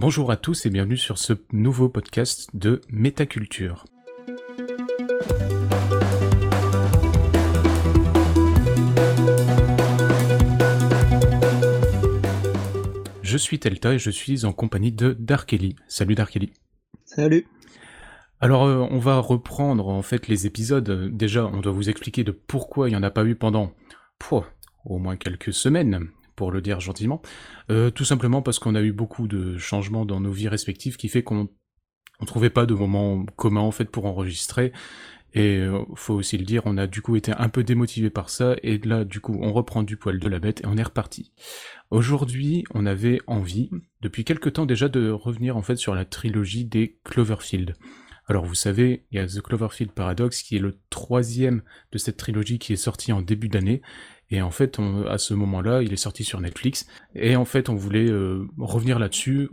Bonjour à tous et bienvenue sur ce nouveau podcast de Métaculture. Je suis Telta et je suis en compagnie de Darkeli. Salut Darkeli. Salut. Alors euh, on va reprendre en fait les épisodes. Déjà on doit vous expliquer de pourquoi il n'y en a pas eu pendant au moins quelques semaines pour le dire gentiment. Euh, tout simplement parce qu'on a eu beaucoup de changements dans nos vies respectives qui fait qu'on on trouvait pas de moment commun en fait pour enregistrer. Et euh, faut aussi le dire, on a du coup été un peu démotivé par ça, et là du coup on reprend du poil de la bête et on est reparti. Aujourd'hui, on avait envie, depuis quelque temps déjà, de revenir en fait sur la trilogie des Cloverfield. Alors vous savez, il y a The Cloverfield Paradox qui est le troisième de cette trilogie qui est sorti en début d'année, et en fait, à ce moment-là, il est sorti sur Netflix. Et en fait, on voulait euh, revenir là-dessus.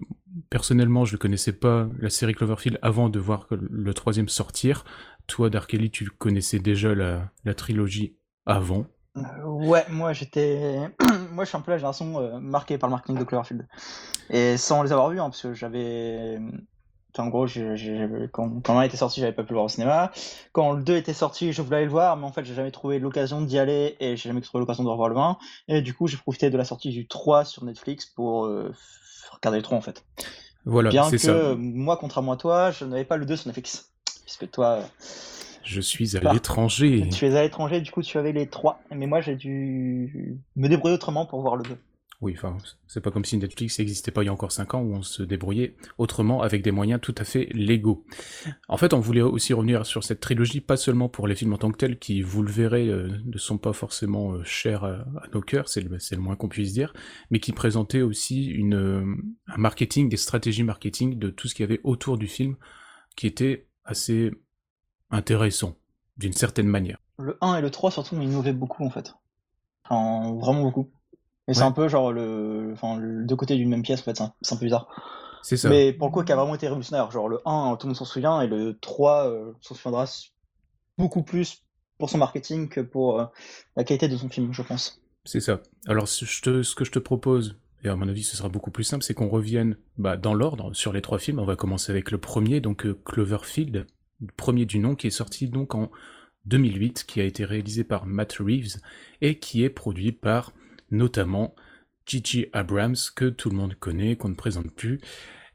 Personnellement, je ne connaissais pas la série Cloverfield avant de voir le troisième sortir. Toi, Dark Ellie, tu connaissais déjà la, trilogie avant. Euh, ouais, moi j'étais, moi je suis un peu la génération euh, marquée par le marketing de Cloverfield. Et sans les avoir vus, hein, parce que j'avais en gros, quand, quand l'un était sorti, j'avais pas pu le voir au cinéma. Quand le 2 était sorti, je voulais aller le voir, mais en fait, j'ai jamais trouvé l'occasion d'y aller et j'ai jamais trouvé l'occasion de revoir le 1. Et du coup, j'ai profité de la sortie du 3 sur Netflix pour euh, regarder le 3 en fait. Voilà, Bien que ça. moi, contrairement à toi, je n'avais pas le 2 sur Netflix. Puisque toi. Je suis à l'étranger. Tu es à l'étranger, du coup, tu avais les 3. Mais moi, j'ai dû me débrouiller autrement pour voir le 2. Oui, enfin, c'est pas comme si Netflix n'existait pas il y a encore 5 ans où on se débrouillait autrement avec des moyens tout à fait légaux. En fait, on voulait aussi revenir sur cette trilogie, pas seulement pour les films en tant que tels, qui, vous le verrez, euh, ne sont pas forcément euh, chers à, nos cœurs, c'est le, moins qu'on puisse dire, mais qui présentaient aussi une, euh, un marketing, des stratégies marketing de tout ce qu'il y avait autour du film, qui était assez intéressant, d'une certaine manière. Le 1 et le 3 surtout innové beaucoup en fait. Enfin, vraiment beaucoup. Mais c'est un peu genre le, enfin, le deux côtés d'une même pièce, en fait, c'est un, peu bizarre. C'est ça. Mais pour le coup, qui a vraiment été révolutionnaire. Genre le 1, tout le monde s'en souvient, et le 3 euh, s'en souviendra beaucoup plus pour son marketing que pour euh, la qualité de son film, je pense. C'est ça. Alors ce, ce, que je te propose, et à mon avis ce sera beaucoup plus simple, c'est qu'on revienne bah, dans l'ordre sur les trois films. On va commencer avec le premier, donc euh, Cloverfield, le premier du nom, qui est sorti donc en 2008, qui a été réalisé par Matt Reeves et qui est produit par notamment Gigi Abrams, que tout le monde connaît, qu'on ne présente plus.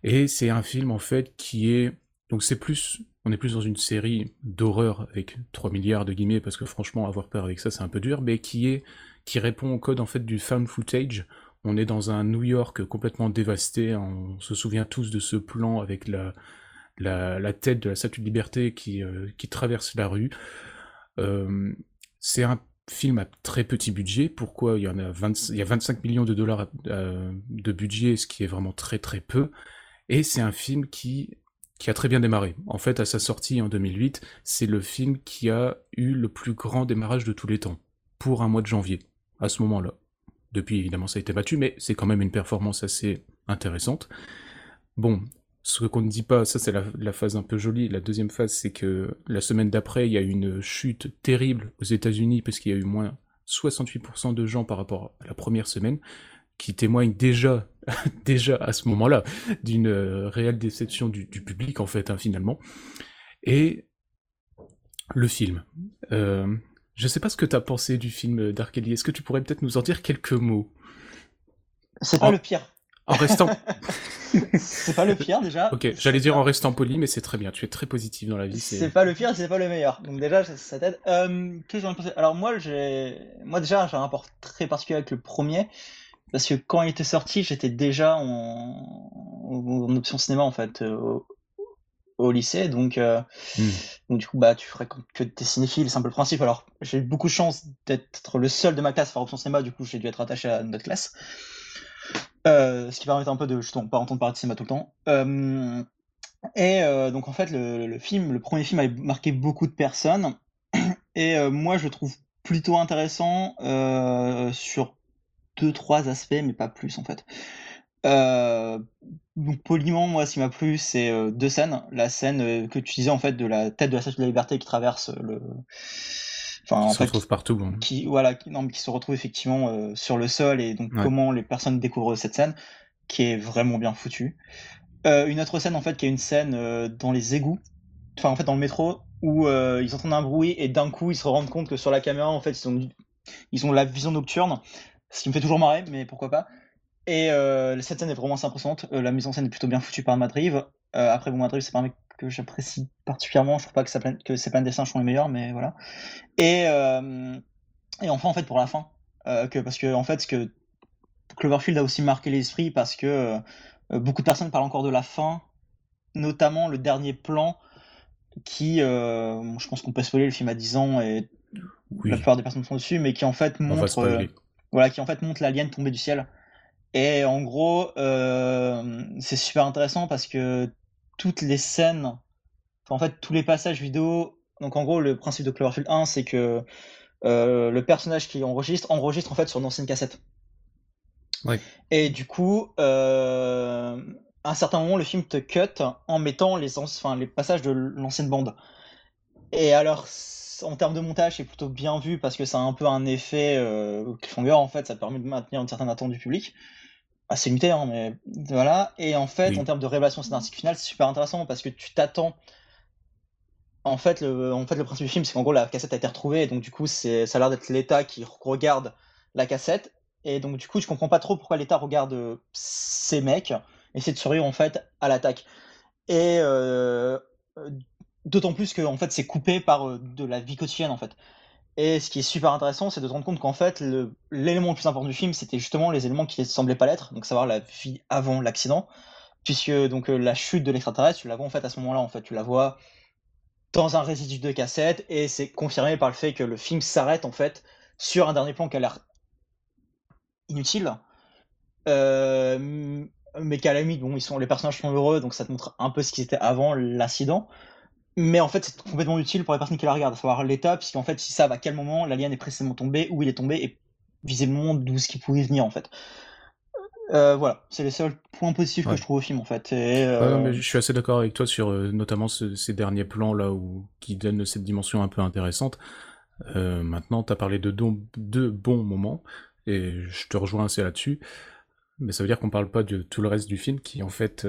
Et c'est un film en fait qui est. Donc c'est plus. On est plus dans une série d'horreur avec 3 milliards de guillemets, parce que franchement, avoir peur avec ça, c'est un peu dur, mais qui est. qui répond au code en fait du found footage. On est dans un New York complètement dévasté. On se souvient tous de ce plan avec la, la, tête de la Statue de Liberté qui, euh, qui traverse la rue. Euh, c'est un film à très petit budget. Pourquoi il y a 25 millions de dollars euh, de budget, ce qui est vraiment très très peu. Et c'est un film qui qui a très bien démarré. En fait, à sa sortie en 2008, c'est le film qui a eu le plus grand démarrage de tous les temps pour un mois de janvier à ce moment-là. Depuis, évidemment, ça a été battu, mais c'est quand même une performance assez intéressante. Bon, ce qu'on ne dit pas, ça c'est la, phase un peu jolie. La deuxième phase, c'est que la semaine d'après, il y a eu une chute terrible aux États-Unis parce qu'il y a eu moins 68% de gens par rapport à la première semaine, qui témoignent déjà, déjà à ce moment-là, d'une euh, réelle déception du, public en fait, hein, finalement. Et le film. Euh, je sais pas ce que tu as pensé du film d'Arkelly. Est-ce que tu pourrais peut-être nous en dire quelques mots? C'est pas le pire. En restant. c'est pas le pire déjà. Ok, j'allais dire en restant poli, mais c'est très bien. Tu es très positif dans la vie. C'est pas le pire, c'est pas le meilleur. Donc déjà, ça, t'aide. Euh, Qu'est-ce que j'en Alors moi, j'ai, moi déjà, j'ai un rapport très particulier avec le premier parce que quand il était sorti, j'étais déjà en... option cinéma en fait euh, au, lycée, donc, euh... Hmm. donc du coup, bah, tu ferais que des cinéphiles, c'est un peu le principe. Alors, j'ai eu beaucoup de chance d'être le seul de ma classe à faire option cinéma, du coup, j'ai dû être attaché à notre classe. Euh, ce qui permet un peu de justement pas entendre parler de cinéma tout le temps. Euh, et euh, donc en fait le, film, le premier film a marqué beaucoup de personnes et moi je le trouve plutôt intéressant sur deux trois aspects mais pas plus en fait. donc poliment moi ce qui m'a plu c'est deux scènes, la scène que tu disais en fait de la tête de la statue de la liberté qui traverse le Enfin, qui se retrouve partout. Hein. Qui, voilà, qui, non, qui se retrouve effectivement euh, sur le sol et donc comment les personnes découvrent cette scène. qui est vraiment bien foutu. Euh, une autre scène, en fait, qui est une scène euh, dans les égouts, enfin, en fait, dans le métro, où ils entendent un bruit et d'un coup, ils se rendent compte que sur la caméra, en fait, ils ont, ils ont la vision nocturne, ce qui me fait toujours marrer, mais pourquoi pas. Et cette scène est vraiment assez impressionnante. la mise en scène est plutôt bien foutue par Madrive. après, bon, Madrive, c'est pas un mec que j'apprécie particulièrement. Je trouve pas que, ça que ses plans de dessin sont les meilleurs, mais voilà. Et, et enfin, en fait, pour la fin, que, parce que, en fait, ce que Cloverfield a aussi marqué l'esprit parce que euh, beaucoup de personnes parlent encore de la fin, notamment le dernier plan qui, euh, je pense qu'on peut spoiler, le film a 10 ans et la plupart des personnes sont dessus, mais qui en fait montre, euh, voilà, qui en fait montre l'alien tomber du ciel. Et en gros, c'est super intéressant parce que toutes les scènes, en fait tous les passages vidéo, donc en gros le principe de Cloverfield 1, c'est que le personnage qui enregistre enregistre en fait sur une ancienne cassette. Et du coup, euh, à un certain moment, le film te cut en mettant les, enfin, les passages de l'ancienne bande. Et alors, en termes de montage, c'est plutôt bien vu parce que ça a un peu un effet euh, cliffhanger en fait, ça permet de maintenir une certaine attente du public. Assez limité, hein, mais voilà. Et en fait, en termes de révélation scénaristique finale, c'est super intéressant parce que tu t'attends. En fait, le, en fait, le principe du film, c'est qu'en gros, la cassette a été retrouvée, et donc du coup, ça a l'air d'être l'État qui regarde la cassette, et donc, du coup, je comprends pas trop pourquoi l'État regarde ces mecs et c'est de survivre en fait à l'attaque. Et euh, d'autant plus que en fait, c'est coupé par euh, de la vie quotidienne en fait. Et ce qui est super intéressant, c'est de se rendre compte qu'en fait, l'élément le, plus important du film, c'était justement les éléments qui ne semblaient pas l'être, donc savoir la vie avant l'accident, puisque donc la chute de l'extraterrestre, tu la vois en fait à ce moment-là, en fait, tu la vois dans un résidu de cassette, et c'est confirmé par le fait que le film s'arrête en fait sur un dernier plan qui a l'air inutile. Euh, mais qu'à la limite, bon, ils sont, les personnages sont heureux, donc ça te montre un peu ce qu'ils étaient avant l'incident. Mais en fait, c'est complètement utile pour les personnes qui la regardent. Il faut voir l'état, puisqu'en fait, ils savent à quel moment l'alien est précisément tombé, où il est tombé, et visiblement d'où ce qui pouvait venir, en fait. Euh, voilà, c'est les seuls points positifs que je trouve au film, en fait. Euh, je suis assez d'accord avec toi sur notamment ces derniers plans là où qui donnent cette dimension un peu intéressante. maintenant, tu as parlé de deux bons moments et je te rejoins assez là-dessus. Mais ça veut dire qu'on parle pas de tout le reste du film qui, en fait.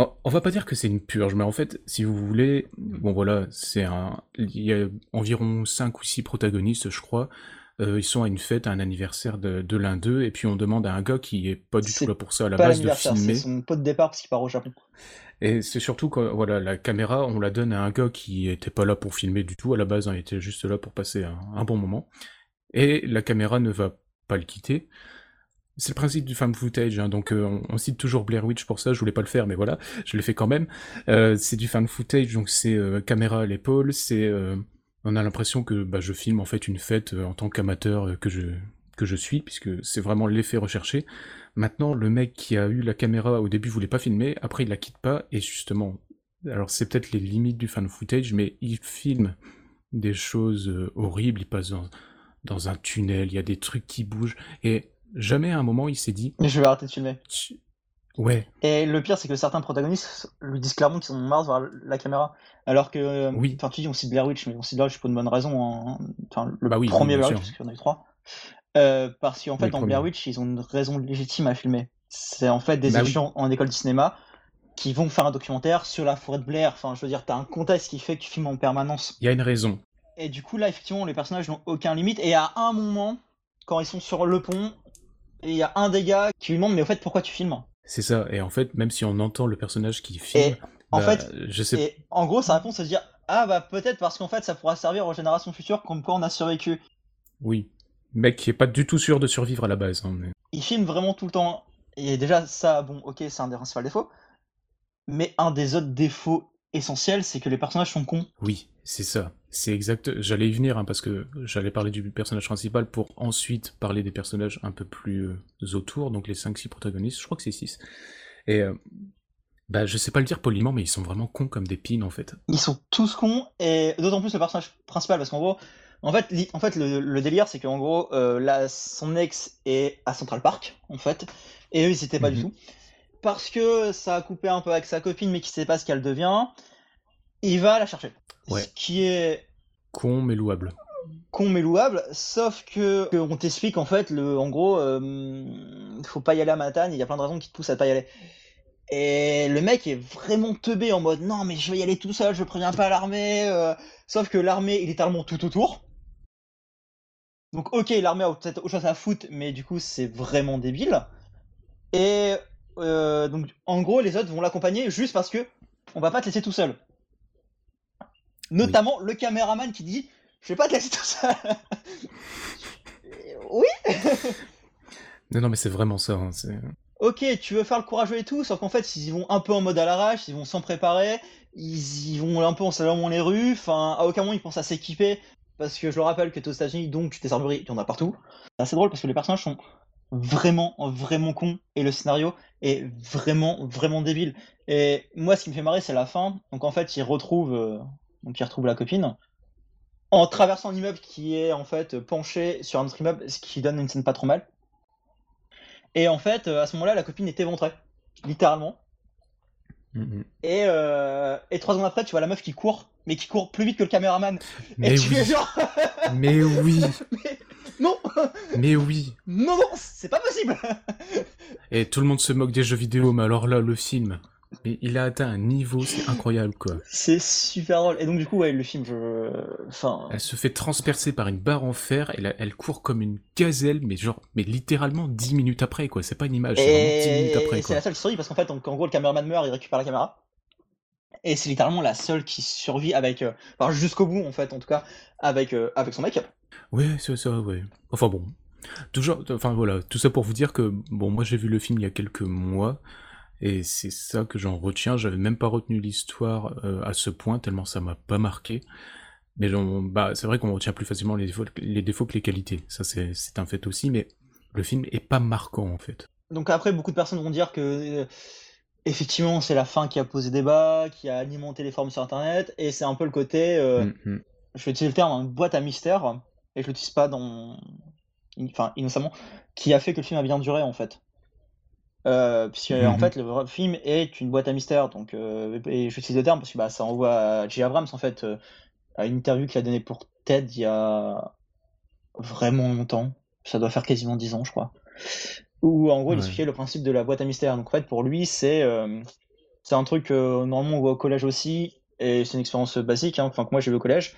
Euh, on va pas dire que c'est une purge, mais en fait, si vous voulez, bon voilà, c'est un. Il y a environ 5 ou 6 protagonistes, je crois. Euh, ils sont à une fête, à un anniversaire de, l'un d'eux, et puis on demande à un gars qui est pas du tout là pour ça à la base de filmer. C'est son pot de départ parce qu'il part au Japon. Et c'est surtout que voilà, la caméra, on la donne à un gars qui était pas là pour filmer du tout à la base, hein, il était juste là pour passer un bon moment et la caméra ne va pas le quitter. C'est le principe du fan footage, hein, donc euh, on, cite toujours Blair Witch pour ça, je voulais pas le faire, mais voilà, je l'ai fait quand même. Euh, c'est du fan footage, donc c'est euh, caméra à l'épaule, c'est... on a l'impression que bah, je filme en fait une fête en tant qu'amateur que je, que je suis, puisque c'est vraiment l'effet recherché. Maintenant, le mec qui a eu la caméra au début voulait pas filmer, après il la quitte pas, et justement, alors c'est peut-être les limites du fan footage, mais il filme des choses horribles, il passe dans dans un tunnel, il y a des trucs qui bougent, et jamais à un moment il s'est dit... Mais je vais arrêter de filmer. Ouais. Et le pire, c'est que certains protagonistes lui disent clairement qu'ils ont marre de voir la caméra. Alors que, oui. enfin, tu dis on cite Blair Witch, mais on cite Blair Witch pour une bonne raison. Hein. Enfin, le bah premier Blair Witch, parce qu'il y en a eu trois. Euh, parce qu'en fait, en Blair Witch, ils ont une raison légitime à filmer. C'est en fait des bah étudiants en école de cinéma qui vont faire un documentaire sur la forêt de Blair. Enfin, je veux dire, t'as un contexte qui fait que tu filmes en permanence. Il y a une raison. Et du coup, là, effectivement, les personnages n'ont aucun limite. Et à un moment, quand ils sont sur le pont, il y a un des gars qui lui demande Mais au fait, pourquoi tu filmes? C'est ça. Et en fait, même si on entend le personnage qui filme. en bah, fait, je sais. Et en gros, sa réponse, c'est de dire Ah, bah peut-être parce qu'en fait, ça pourra servir aux générations futures comme quoi on a survécu. Oui. Mec qui est pas du tout sûr de survivre à la base. Hein, Il filme vraiment tout le temps. Et déjà, ça, bon, ok, c'est un des principaux défauts. Mais un des autres défauts essentiels, c'est que les personnages sont cons. Oui, c'est ça. C'est exact. J'allais y venir hein, parce que j'allais parler du personnage principal pour ensuite parler des personnages un peu plus euh, autour, donc les 5-6 protagonistes. Je crois que c'est 6. Et euh, bah, je sais pas le dire poliment, mais ils sont vraiment cons comme des pines en fait. Ils sont tous cons, et d'autant plus le personnage principal, parce qu'en gros, en fait, en fait le, délire, c'est qu'en gros, euh, son ex est à Central Park, en fait, et eux, ils étaient pas du mhm. tout. Parce que ça a coupé un peu avec sa copine, mais qui sait pas ce qu'elle devient, il va la chercher. Ce qui est. Con mais louable. con mais louable, sauf que, on t'explique en fait, le, en gros, euh, faut pas y aller à Matane, il y a plein de raisons qui te poussent à pas y aller. Et le mec est vraiment teubé en mode non mais je vais y aller tout seul, je préviens pas l'armée. Euh. sauf que l'armée il est tellement tout autour. Donc ok l'armée a peut-être autre chose à foutre, mais du coup c'est vraiment débile. Et euh, donc en gros les autres vont l'accompagner juste parce que on va pas te laisser tout seul. Notamment le caméraman qui dit je vais pas te laisser tout seul. oui. non non mais c'est vraiment ça. Hein, ok, tu veux faire le courageux et tout, sauf qu'en fait, ils vont un peu en mode à l'arrache, ils vont sans préparer, ils, vont un peu en salon les rues, enfin, à aucun moment ils pensent à s'équiper, parce que je le rappelle que es aux États-Unis, donc des armureries, il y en a partout. C'est assez drôle parce que les personnages sont vraiment, vraiment cons, et le scénario est vraiment, vraiment débile. Et moi, ce qui me fait marrer, c'est la fin. Donc en fait, ils retrouvent, euh, donc ils retrouvent la copine en traversant l'immeuble qui est en fait penché sur un autre immeuble, ce qui donne une scène pas trop mal. Et en fait, euh, à ce moment-là, la copine est éventrée, littéralement. Mm-hmm. Et, euh, et trois secondes après, tu vois la meuf qui court, mais qui court plus vite que le caméraman. Mais et oui. tu genre... mais oui. Non. Mais oui. Non, non, c'est pas possible. Et tout le monde se moque des jeux vidéo, mais alors là, le film. Mais il a atteint un niveau, c'est incroyable quoi. C'est super drôle. Et donc du coup, ouais, le film, je... Enfin... Elle se fait transpercer par une barre en fer, et elle court comme une gazelle, mais genre, mais littéralement 10 minutes après quoi, c'est pas une image, c'est vraiment 10 minutes après C'est la seule story parce qu'en fait, en, gros, le caméraman meurt, il récupère la caméra. Et c'est littéralement la seule qui survit avec... Euh, enfin, jusqu'au bout en fait, en tout cas, avec, euh, avec son make-up. Ouais, c'est ça, ouais. Enfin bon, Toujours, enfin voilà, tout ça pour vous dire que bon, moi j'ai vu le film il y a quelques mois. Et c'est ça que j'en retiens. J'avais même pas retenu l'histoire euh, à ce point, tellement ça m'a pas marqué. Mais bah, c'est vrai qu'on retient plus facilement les défauts, les défauts que les qualités. Ça, c'est un fait aussi, mais le film est pas marquant, en fait. Donc après, beaucoup de personnes vont dire que, euh, effectivement, c'est la fin qui a posé débat, qui a alimenté les formes sur Internet, et c'est un peu le côté, euh, mm-hmm. je vais utiliser le terme, une boîte à mystère, et je l'utilise pas dans... Enfin, innocemment, qui a fait que le film a bien duré, en fait. Euh, puisque en mmh fait le film est une boîte à mystère donc euh, et j'utilise le terme parce que bah, ça envoie à J. Abrams en fait euh, à une interview qu'il a donnée pour TED il y a vraiment longtemps. Ça doit faire quasiment 10 ans je crois. Où en gros il expliquait le principe de la boîte à mystère. Donc en fait pour lui c'est c'est un truc normalement on voit au collège aussi et c'est une expérience basique hein, enfin que moi j'ai vu au collège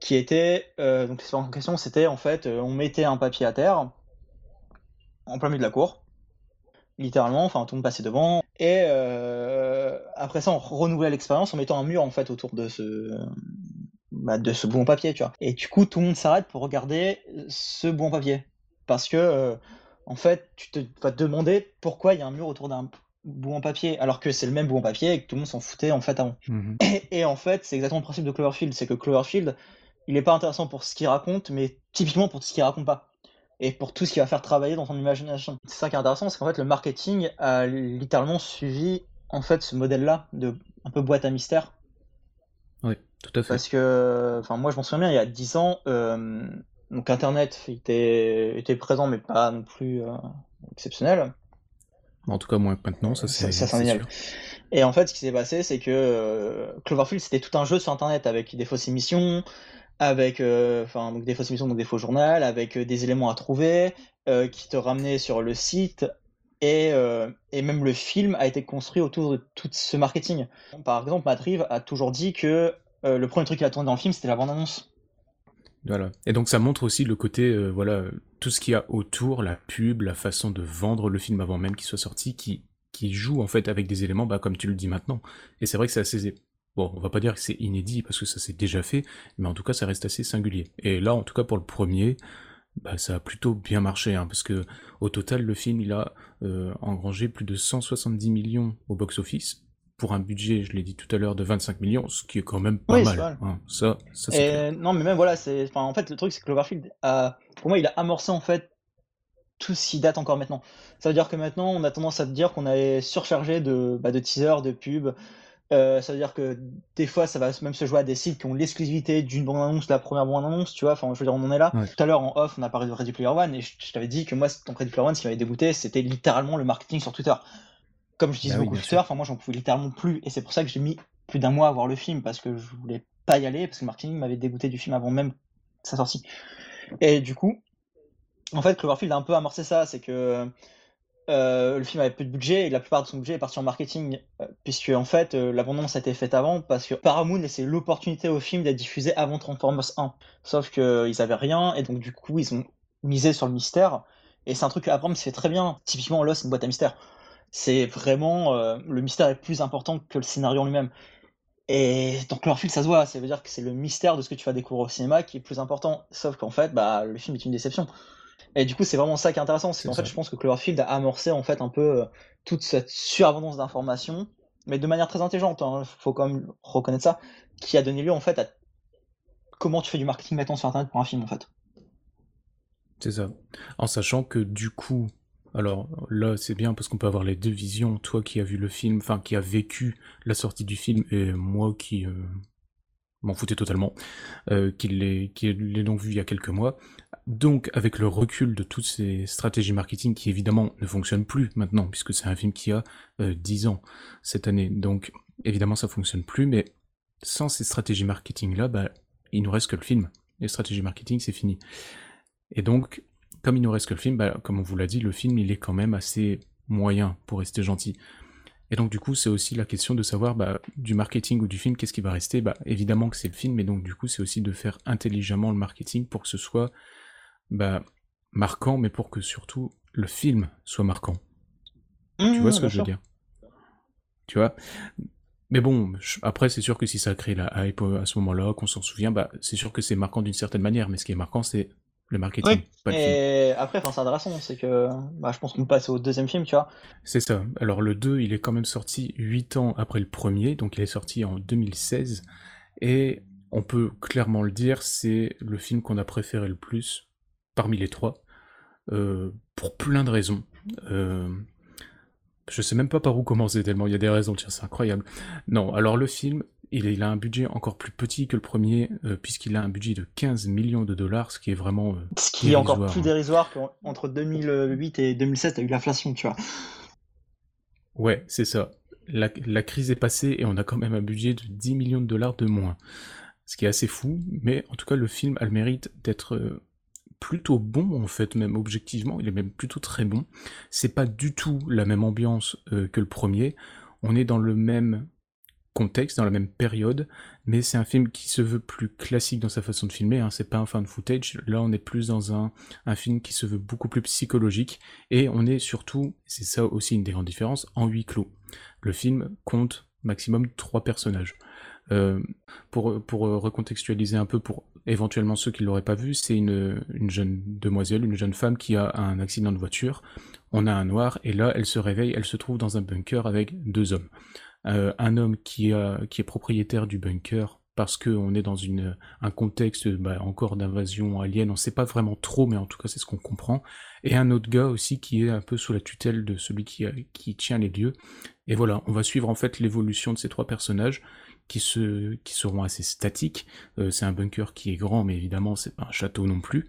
qui était donc l'expérience en question c'était en fait on mettait un papier à terre en plein milieu de la cour littéralement, enfin tout le monde passait devant. Et euh, après ça, on renouvelait l'expérience en mettant un mur en fait autour de ce bah, de ce bon papier, tu vois. Et du coup, tout le monde s'arrête pour regarder ce bon papier, parce que euh, en fait, tu te vas te demander pourquoi il y a un mur autour d'un bon papier, alors que c'est le même bon papier et que tout le monde s'en foutait en fait avant. Mmh et, et, en fait, c'est exactement le principe de Cloverfield, c'est que Cloverfield, il est pas intéressant pour ce qu'il raconte, mais typiquement pour ce qu'il raconte pas et pour tout ce qui va faire travailler dans ton imagination. C'est ça qui est intéressant, c'est qu'en fait le marketing a littéralement suivi en fait ce modèle-là de un peu boîte à mystère. Oui, tout à fait. Parce que, enfin moi je m'en souviens bien, il y a 10 ans, euh, donc Internet était, était présent mais pas non plus euh, exceptionnel. En tout cas moins que maintenant, ça c'est sûr. Et en fait ce qui s'est passé c'est que euh, Cloverfield c'était tout un jeu sur Internet avec des fausses émissions, avec euh, enfin des fausses émissions, donc des faux journaux, avec euh, des éléments à trouver euh, qui te ramenaient sur le site. Et, et, même le film a été construit autour de tout ce marketing. Par exemple, Matt a toujours dit que le premier truc qu'il a tourné dans le film, c'était la bande-annonce. Voilà. Et donc ça montre aussi le côté, voilà, tout ce qu'il y a autour, la pub, la façon de vendre le film avant même qu'il soit sorti, qui, qui joue en fait avec des éléments, bah, comme tu le dis maintenant. Et c'est vrai que c'est assez Bon, on va pas dire que c'est inédit parce que ça s'est déjà fait, mais en tout cas ça reste assez singulier. Et là, en tout cas pour le premier, bah, ça a plutôt bien marché, hein, parce que au total le film il a euh, engrangé plus de 170 millions au box-office pour un budget, je l'ai dit tout à l'heure, de 25 millions, ce qui est quand même pas mal. Hein. Ça, ça non, mais même voilà, c'est, en fait le truc c'est que Cloverfield, a... pour moi, il a amorcé en fait tout ce qui date encore maintenant. Ça veut dire que maintenant, on a tendance à dire qu'on est surchargé de, bah, de teasers, de pubs, euh, ça veut dire que des fois, ça va même se jouer à des sites qui ont l'exclusivité d'une bande-annonce, la première bande-annonce, tu vois. Enfin, je veux dire, on en est là. Tout à l'heure, en off, on a parlé de Ready Player One et je, t'avais dit que moi, ton Ready Player One, ce qui m'avait dégoûté, c'était littéralement le marketing sur Twitter. Comme je disais bah beaucoup Twitter, enfin, moi, j'en pouvais littéralement plus. Et c'est pour ça que j'ai mis plus d'un mois à voir le film parce que je voulais pas y aller parce que le marketing m'avait dégoûté du film avant même sa sortie. Et du coup, en fait, Cloverfield a un peu amorcé ça, c'est que euh, le film avait peu de budget et la plupart de son budget est parti en marketing, euh, puisque en fait euh, l'abondance a été faite avant parce que Paramount laissait l'opportunité au film d'être diffusé avant Transformers 1. Sauf qu'ils avaient rien et donc du coup ils ont misé sur le mystère. Et c'est un truc que Abrams fait très bien. Typiquement Lost, une boîte à mystère. C'est vraiment le mystère est plus important que le scénario en lui-même. Et donc Cloverfield, ça se voit, ça veut dire que c'est le mystère de ce que tu vas découvrir au cinéma qui est plus important. Sauf qu'en fait, bah, le film est une déception. Et du coup, c'est vraiment ça qui est intéressant. C'est qu'en fait, je pense que Cloverfield a amorcé en fait un peu euh, toute cette surabondance d'informations, mais de manière très intelligente. Il hein, faut quand même reconnaître ça, qui a donné lieu en fait à comment tu fais du marketing maintenant sur Internet pour un film en fait. C'est ça. En sachant que du coup, alors là, c'est bien parce qu'on peut avoir les deux visions. Toi qui as vu le film, enfin qui a vécu la sortie du film, et moi qui euh, m'en foutais totalement, euh, qui l'ai donc vu il y a quelques mois. Donc, avec le recul de toutes ces stratégies marketing qui évidemment ne fonctionnent plus maintenant, puisque c'est un film qui a euh, 10 ans cette année, donc évidemment ça fonctionne plus, mais sans ces stratégies marketing là, bah, il nous reste que le film. Les stratégies marketing, c'est fini. Et donc, comme il nous reste que le film, bah, comme on vous l'a dit, le film il est quand même assez moyen pour rester gentil. Et donc du coup, c'est aussi la question de savoir bah, du marketing ou du film, qu'est-ce qui va rester? Bah, Évidemment que c'est le film, mais donc du coup, c'est aussi de faire intelligemment le marketing pour que ce soit bah, marquant, mais pour que surtout le film soit marquant. tu vois ce que je veux dire? Tu vois? Mais bon, après, c'est sûr que si ça crée la hype à ce moment-là, qu'on s'en souvient, bah, c'est sûr que c'est marquant d'une certaine manière, mais ce qui est marquant, c'est le marketing, pas le et après, c'est intéressant, c'est que bah, je pense qu'on passe au deuxième film, tu vois. C'est ça. Alors le 2, il est quand même sorti 8 ans après le premier, donc il est sorti en 2016, et on peut clairement le dire, c'est le film qu'on a préféré le plus parmi les trois, euh, pour plein de raisons. Euh, je sais même pas par où commencer tellement il y a des raisons, tiens, c'est incroyable. Non, alors le film, il, a un budget encore plus petit que le premier, euh, puisqu'il a un budget de 15 millions de dollars, ce qui est vraiment. Euh, ce qui est encore plus hein. dérisoire qu'entre 2008 et 2007, t'as eu l'inflation, tu vois. Ouais, c'est ça. La, crise est passée et on a quand même un budget de 10 millions de dollars de moins. Ce qui est assez fou, mais en tout cas, le film a le mérite d'être euh, plutôt bon, en fait, même objectivement. Il est même plutôt très bon. C'est pas du tout la même ambiance que le premier. On est dans le même contexte, dans la même période, mais c'est un film qui se veut plus classique dans sa façon de filmer, hein. c'est pas un fan footage, là on est plus dans un, film qui se veut beaucoup plus psychologique, et on est surtout, c'est ça aussi une des grandes différences, en huis clos. Le film compte maximum trois personnages. Euh, pour, pour recontextualiser un peu pour éventuellement ceux qui l'auraient pas vu, c'est une jeune demoiselle, une jeune femme qui a un accident de voiture. On a un noir et là elle se réveille, elle se trouve dans un bunker avec deux hommes. Euh, un homme qui, est propriétaire du bunker parce qu'on est dans un contexte bah, encore d'invasion alien, on sait pas vraiment trop, mais en tout cas c'est ce qu'on comprend, et un autre gars aussi qui est un peu sous la tutelle de celui qui, tient les lieux. Et voilà, on va suivre en fait l'évolution de ces trois personnages qui seront assez statiques. Euh, c'est un bunker qui est grand, mais évidemment c'est pas un château non plus.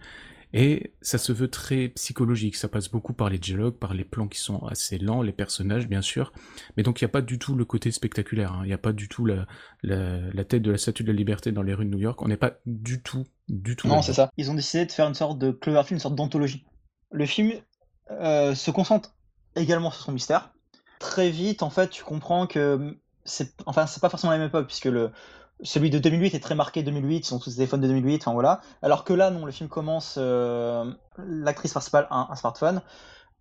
Et ça se veut très psychologique, ça passe beaucoup par les dialogues, par les plans qui sont assez lents, les personnages bien sûr, mais donc il n'y a pas du tout le côté spectaculaire, hein. il n'y a pas du tout la, la, tête de la statue de la liberté dans les rues de New York, on n'est pas du tout, du tout... Non, c'est ça. Ils ont décidé de faire une sorte de Cloverfield, une sorte d'anthologie. Le film euh, se concentre également sur son mystère. Très vite, en fait, tu comprends que c'est enfin, c'est pas forcément la même époque, puisque le, celui de 2008 est très marqué 2008, ils sont tous des téléphones de 2008, enfin voilà. Alors que là, non, le film commence, euh, l'actrice principale a un, smartphone.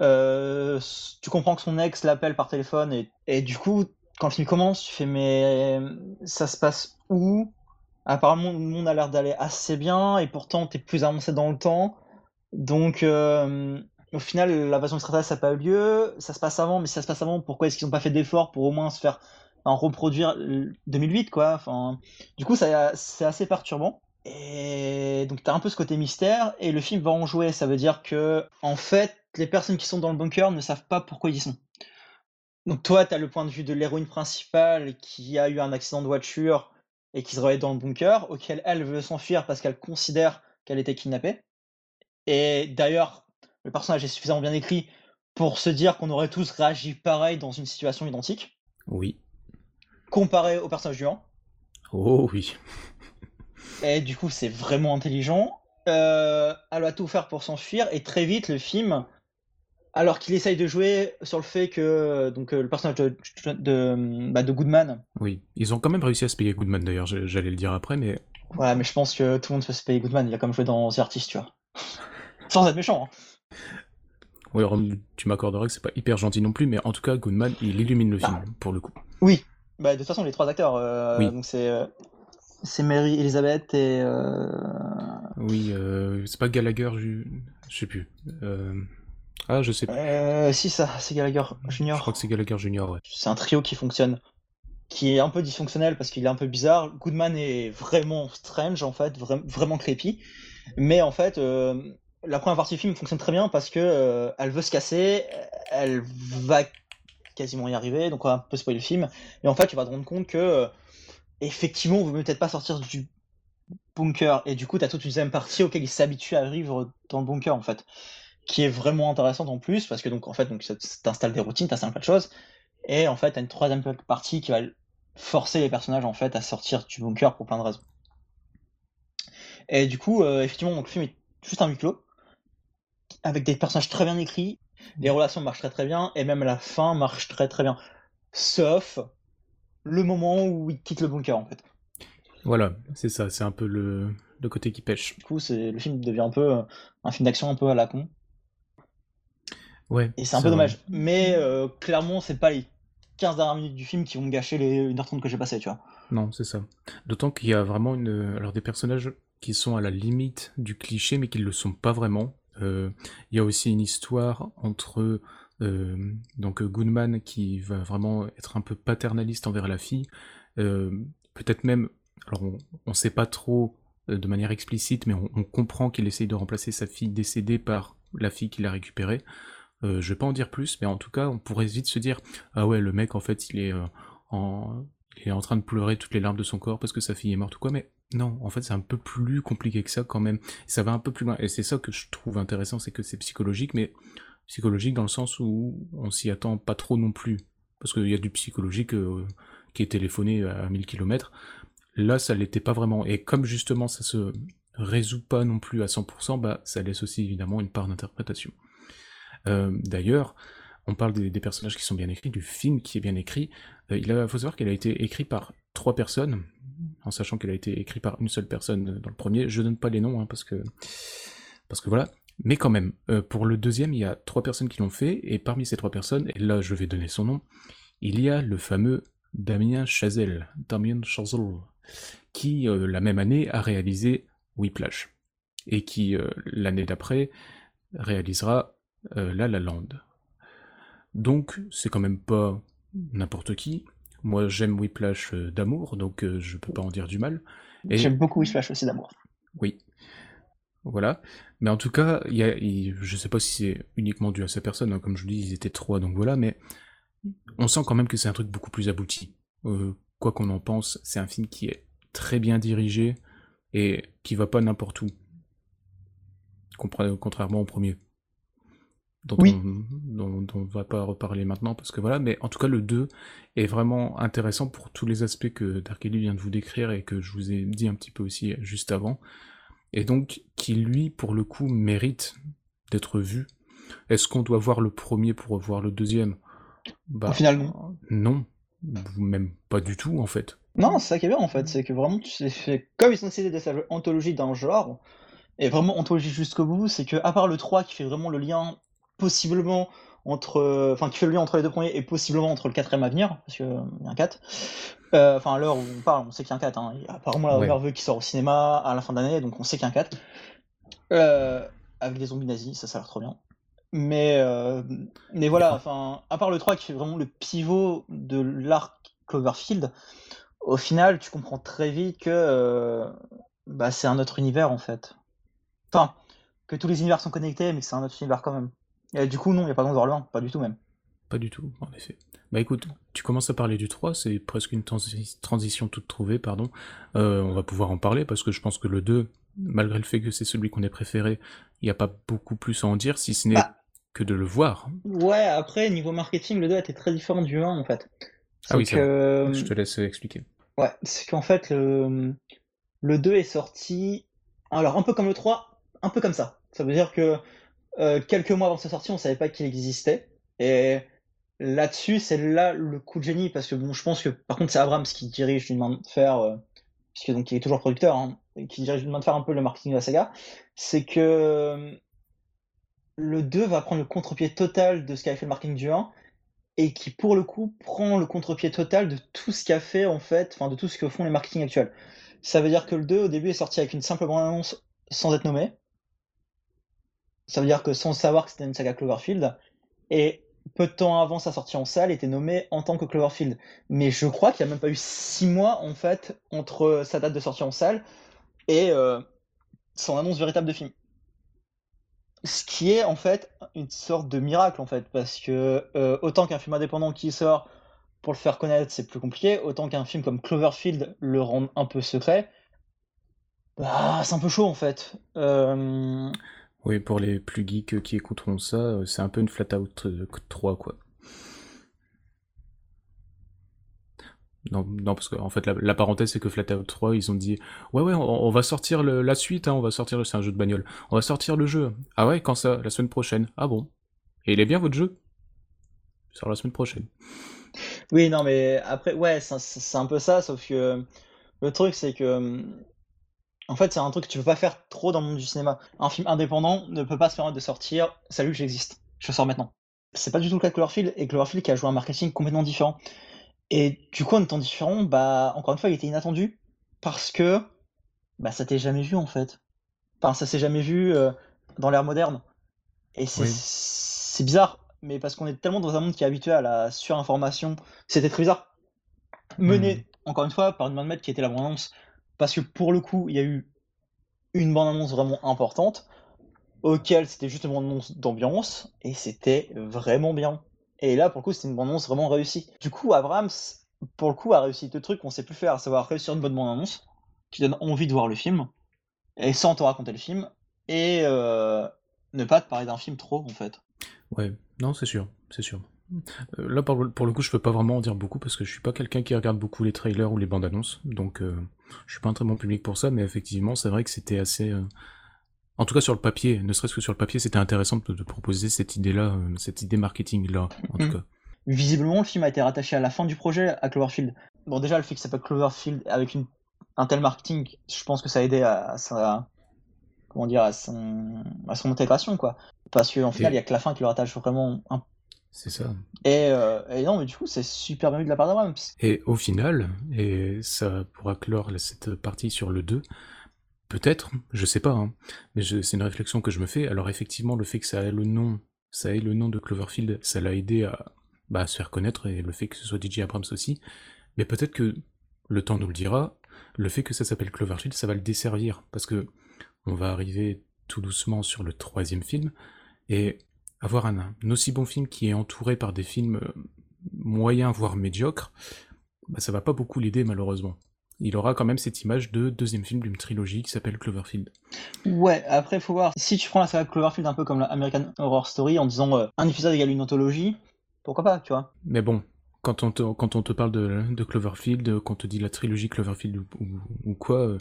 Euh, tu comprends que son ex l'appelle par téléphone et, et, du coup, quand le film commence, tu fais mais ça se passe où? Apparemment, le monde a l'air d'aller assez bien et pourtant, tu es plus avancé dans le temps. Donc, euh, au final, l'invasion extraterrestre, n'a pas eu lieu. Ça se passe avant, mais si ça se passe avant, pourquoi est-ce qu'ils n'ont pas fait d'efforts pour au moins se faire en reproduire 2008 quoi. Enfin, du coup, c'est assez perturbant. Et donc tu as un peu ce côté mystère et le film va en jouer. Ça veut dire que en fait, les personnes qui sont dans le bunker ne savent pas pourquoi ils y sont. Donc toi, tu as le point de vue de l'héroïne principale qui a eu un accident de voiture et qui se réveille dans le bunker, auquel elle veut s'enfuir parce qu'elle considère qu'elle était kidnappée. Et d'ailleurs, le personnage est suffisamment bien écrit pour se dire qu'on aurait tous réagi pareil dans une situation identique. Oui comparé au personnage du 1. Oh oui. Et du coup, c'est vraiment intelligent. euh, elle va tout faire pour s'enfuir et très vite le film, alors qu'il essaye de jouer sur le fait que donc le personnage de, de, bah, de, Goodman. Oui, ils ont quand même réussi à se payer Goodman d'ailleurs, j'allais le dire après, mais. Voilà, mais je pense que tout le monde peut se payer Goodman, il a comme joué dans The Artist, tu vois. Sans être méchant. Hein. Oui, tu m'accorderais que c'est pas hyper gentil non plus, mais en tout cas, Goodman, il illumine le film, bah. pour le coup. Oui, bah, de toute façon, les trois acteurs, euh, donc c'est euh, c'est Mary Elizabeth et. Euh... Oui, euh, c'est pas Gallagher, je, je sais plus. Euh, ah, je sais plus. Euh, si, ça, c'est Gallagher Junior. Je crois que c'est Gallagher Junior, ouais. C'est un trio qui fonctionne, qui est un peu dysfonctionnel parce qu'il est un peu bizarre. Goodman est vraiment strange, en fait, vraiment creepy. Mais en fait, la première partie du film fonctionne très bien parce que elle veut se casser, elle va quasiment y arriver, donc on va un peu spoiler le film. Et en fait, tu vas te rendre compte que effectivement, on veut peut-être pas sortir du bunker. Et du coup, tu toute une deuxième partie auquel il s'habitue à vivre dans le bunker, en fait. Qui est vraiment intéressante en plus, parce que donc, en fait, donc, t'installes des routines, t'installes plein de choses. Et en fait, t'as une troisième partie qui va forcer les personnages, en fait, à sortir du bunker pour plein de raisons. Et du coup, euh, effectivement, donc, le film est juste un huis clos, avec des personnages très bien écrits, les relations marchent très très bien, et même la fin marche très très bien. Sauf le moment où il quitte le bunker en fait. Voilà, c'est ça, c'est un peu le, le, côté qui pêche. Du coup, c'est le film devient un peu un film d'action un peu à la con. Ouais. Et c'est un peu dommage. Mais euh, clairement, c'est pas les 15 dernières minutes du film qui vont gâcher les 1h30 que j'ai passé, tu vois. Non, c'est ça. D'autant qu'il y a vraiment une. Alors, des personnages qui sont à la limite du cliché, mais qui ne le sont pas vraiment. Euh, il y a aussi une histoire entre euh, donc Goodman qui va vraiment être un peu paternaliste envers la fille, euh, peut-être même, alors on ne sait pas trop de manière explicite, mais on, comprend qu'il essaye de remplacer sa fille décédée par la fille qu'il a récupérée. Euh, je vais pas en dire plus, mais en tout cas, on pourrait vite se dire ah ouais, le mec en fait, il est en il est en train de pleurer toutes les larmes de son corps parce que sa fille est morte ou quoi, mais non, en fait, c'est un peu plus compliqué que ça quand même. Ça va un peu plus loin, et c'est ça que je trouve intéressant, c'est que c'est psychologique, mais psychologique dans le sens où on s'y attend pas trop non plus. Parce qu'il y a du psychologique euh, qui est téléphoné à 1000 km. Là, ça l'était pas vraiment. Et comme justement ça se résout pas non plus à 100%, bah, ça laisse aussi évidemment une part d'interprétation. Euh, d'ailleurs, on parle des, personnages qui sont bien écrits, du film qui est bien écrit. Euh, il faut savoir qu'il a été écrit par trois personnes, en sachant qu'il a été écrit par une seule personne dans le premier. Je donne pas les noms, hein, parce que voilà. Mais quand même, euh, pour le deuxième, il y a trois personnes qui l'ont fait, et parmi ces trois personnes, et là je vais donner son nom, il y a le fameux Damien Chazelle, Damien Chazelle, qui euh, la même année a réalisé Whiplash, et qui euh, l'année d'après réalisera La La Land. Donc c'est quand même pas n'importe qui. Moi j'aime Whiplash d'amour, donc je peux pas en dire du mal. J'aime beaucoup Whiplash aussi d'amour. Oui. Voilà. Mais en tout cas, y a, je sais pas si c'est uniquement dû à sa personne, hein, comme je vous dis, ils étaient trois, donc voilà, mais on sent quand même que c'est un truc beaucoup plus abouti. Euh, quoi qu'on en pense, c'est un film qui est très bien dirigé et qui va pas n'importe où. Contrairement au premier. Dont, on, dont, on va pas reparler maintenant parce que voilà, mais en tout cas le 2 est vraiment intéressant pour tous les aspects que Darkeli vient de vous décrire et que je vous ai dit un petit peu aussi juste avant et donc qui lui, pour le coup, mérite d'être vu. Est-ce qu'on doit voir le premier pour voir le deuxième? Bah, Finalement. Non, même pas du tout en fait. Non, c'est ça qui est bien en fait, c'est que vraiment, tu fait... comme ils ont décidé de faire anthologie d'un genre, et vraiment anthologie jusqu'au bout, c'est que à part le 3 qui fait vraiment le lien possiblement entre, enfin qui fait le lien entre les deux premiers et possiblement entre le quatrième à venir, parce qu'il y a un 4, euh, enfin, à l'heure où on parle, on sait qu'il y a un 4. Hein. Il y a apparemment la veut qu'il sort au cinéma à la fin d'année, donc on sait qu'il y a un 4. Euh, avec des zombies nazis, ça, ça a l'air trop bien. Mais, euh, mais voilà, enfin, à part le 3 qui fait vraiment le pivot de l'arc Cloverfield, au final, tu comprends très vite que bah, c'est un autre univers en fait. Enfin, que tous les univers sont connectés, mais que c'est un autre univers quand même. Et du coup, non, il n'y a pas besoin de voir loin, pas du tout même. Pas du tout, en effet. Bah écoute, tu commences à parler du 3, c'est presque une transition toute trouvée, pardon. Euh, on va pouvoir en parler parce que je pense que le 2, malgré le fait que c'est celui qu'on ait préféré, il n'y a pas beaucoup plus à en dire, si ce n'est bah. que de le voir. Ouais, après, niveau marketing, le 2 était très différent du 1 en fait. Ah oui, que... je te laisse expliquer. Ouais, c'est qu'en fait, le... le 2 est sorti. Alors, un peu comme le 3, un peu comme ça. Ça veut dire que euh, quelques mois avant sa sortie, on savait pas qu'il existait. Et là-dessus, c'est là le coup de génie, parce que bon, je pense que par contre, c'est Abrams qui dirige d'une main de fer, euh, puisque donc est toujours producteur, hein, qui dirige d'une main de fer un peu le marketing de la saga. C'est que le 2 va prendre le contre-pied total de ce qu'a fait le marketing du 1 et qui pour le coup prend le contre-pied total de tout ce qu'a fait en fait, enfin de tout ce que font les marketing actuels. Ça veut dire que le 2 au début est sorti avec une simple bande-annonce sans être nommé. Ça veut dire que sans savoir que c'était une saga Cloverfield. Et peu de temps avant sa sortie en salle, était nommé en tant que Cloverfield. Mais je crois qu'il n'y a même pas eu six mois en fait entre sa date de sortie en salle et euh, son annonce véritable de film. Ce qui est en fait une sorte de miracle en fait, parce que euh, autant qu'un film indépendant qui sort pour le faire connaître, c'est plus compliqué, autant qu'un film comme Cloverfield le rend un peu secret, bah, c'est un peu chaud en fait. Euh, oui, pour les plus geeks qui écouteront ça, euh, c'est un peu une flat out 3 quoi. Non, non, parce qu'en fait, la, parenthèse, c'est que Flatout 3, ils ont dit Ouais, ouais, on, va sortir la suite, hein, on va sortir. C'est un jeu de bagnole. On va sortir le jeu. Ah ouais, quand ça? La semaine prochaine. Ah bon? Et il est bien votre jeu? Sort la semaine prochaine. Oui, non, mais après, ouais, c'est un peu ça, sauf que le truc, c'est que. En fait, c'est un truc que tu peux pas faire trop dans le monde du cinéma. Un film indépendant ne peut pas se permettre de sortir Salut, j'existe. Je sors maintenant. C'est pas du tout le cas de Cloverfield, et Cloverfield qui a joué un marketing complètement différent. Et du coup, en étant différent, bah, encore une fois, il était inattendu parce que bah, ça t'est jamais vu en fait. Enfin, ça s'est jamais vu euh, dans l'ère moderne. Et c'est bizarre, mais parce qu'on est tellement dans un monde qui est habitué à la surinformation, c'était très bizarre. Mené, hmm. encore une fois, par une main de maître qui était la bande-annonce, parce que pour le coup, il y a eu une bande-annonce vraiment importante, auquel c'était juste une bande-annonce d'ambiance, et c'était vraiment bien. Et là, pour le coup, c'était une bande-annonce vraiment réussie. Du coup, Abrams, pour le coup, a réussi deux trucs qu'on sait plus faire, à savoir réussir une bonne bande-annonce, qui donne envie de voir le film, et sans te raconter le film, et euh, ne pas te parler d'un film trop, en fait. Ouais, non, c'est sûr, c'est sûr. Euh, là, pour, le coup, je peux pas vraiment en dire beaucoup parce que je suis pas quelqu'un qui regarde beaucoup les trailers ou les bandes annonces, donc euh, je suis pas un très bon public pour ça, mais effectivement, c'est vrai que c'était assez, en tout cas sur le papier, ne serait-ce que sur le papier, c'était intéressant de, proposer cette idée-là, euh, cette idée marketing-là, en tout mm. cas. Visiblement, le film a été rattaché à la fin du projet à Cloverfield. Bon, déjà, le fait que ça s'appelle Cloverfield avec une, un tel marketing, je pense que ça a aidé à, sa, comment dire, à son, à son intégration, quoi. Parce qu'en final, il n'y a que la fin qui le rattache vraiment un c'est ça. Et, euh, et, non, mais du coup, c'est super bien vu de la part d'Abrams. Et au final, et ça pourra clore cette partie sur le 2, Peut-être, je sais pas, hein. mais c'est une réflexion que je me fais. Alors effectivement, le fait que ça ait le nom, ça ait le nom de Cloverfield, ça l'a aidé à, bah, se faire connaître, et le fait que ce soit DJ Abrams aussi. Mais peut-être que le temps nous le dira, le fait que ça s'appelle Cloverfield, ça va le desservir, parce que on va arriver tout doucement sur le troisième film, et avoir un, un aussi bon film qui est entouré par des films euh, moyens, voire médiocres, bah, ça va pas beaucoup l'aider malheureusement il aura quand même cette image de deuxième film d'une trilogie qui s'appelle Cloverfield. Ouais, après, il faut voir. Si tu prends la saga Cloverfield un peu comme l'American Horror Story en disant euh, un épisode égale une anthologie, pourquoi pas, tu vois? Mais bon, quand on te, quand on te parle de, Cloverfield, quand on te dit la trilogie Cloverfield ou, quoi, euh,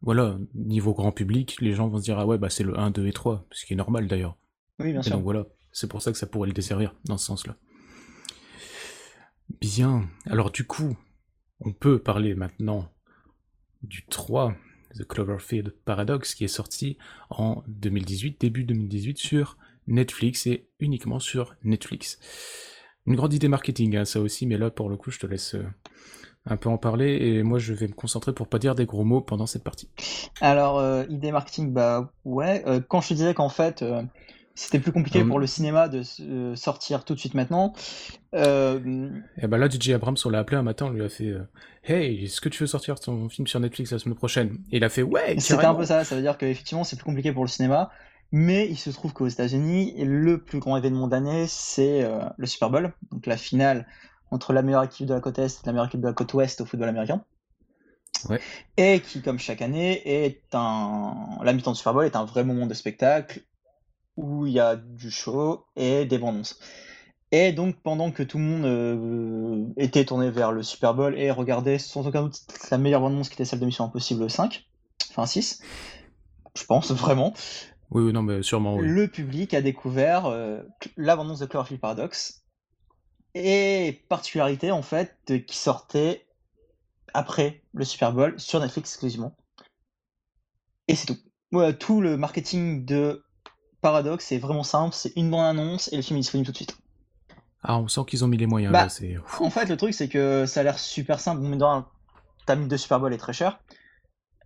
voilà, niveau grand public, les gens vont se dire ah ouais, bah c'est le 1, 2 et 3, ce qui est normal d'ailleurs. Oui, bien sûr. Donc voilà, c'est pour ça que ça pourrait le desservir dans ce sens-là. Bien, alors du coup, on peut parler maintenant du 3, The Cloverfield Paradox, qui est sorti en 2018, début 2018, sur Netflix et uniquement sur Netflix. Une grande idée marketing, hein, ça aussi, mais là, pour le coup, je te laisse euh, un peu en parler et moi, je vais me concentrer pour pas dire des gros mots pendant cette partie. Alors, euh, idée marketing, bah ouais. Euh, quand je te disais qu'en fait, c'était plus compliqué pour le cinéma de euh, sortir tout de suite maintenant. Euh... Et ben là, DJ Abrams, on l'a appelé un matin, on lui a fait euh, Hey, est-ce que tu veux sortir ton film sur Netflix la semaine prochaine? Et il a fait Ouais C'était un peu ça, ça veut dire qu'effectivement, c'est plus compliqué pour le cinéma. Mais il se trouve qu'aux États-Unis, le plus grand événement d'année, c'est euh, le Super Bowl, donc la finale entre la meilleure équipe de la côte Est et la meilleure équipe de la côte Ouest au football américain. Ouais. Et qui, comme chaque année, est un. La mi-temps du Super Bowl est un vrai moment de spectacle où il y a du show et des bandes Et donc, pendant que tout le monde euh, était tourné vers le Super Bowl et regardait sans aucun doute la meilleure bande-annonce qui était celle de Mission Impossible 5, enfin 6, je pense vraiment, Oui, oui, non, mais sûrement, oui. le public a découvert euh, l'abondance de Cloverfield Paradox et particularité en fait qui sortait après le Super Bowl sur Netflix exclusivement. Et c'est tout. Ouais, tout le marketing de Paradox est vraiment simple, c'est une bande annonce et le film est disponible tout de suite. Ah, on sent qu'ils ont mis les moyens, Bah, là, c'est... En fait, le truc c'est que ça a l'air super simple. Bon, mais dans un timing de Super Bowl est très cher,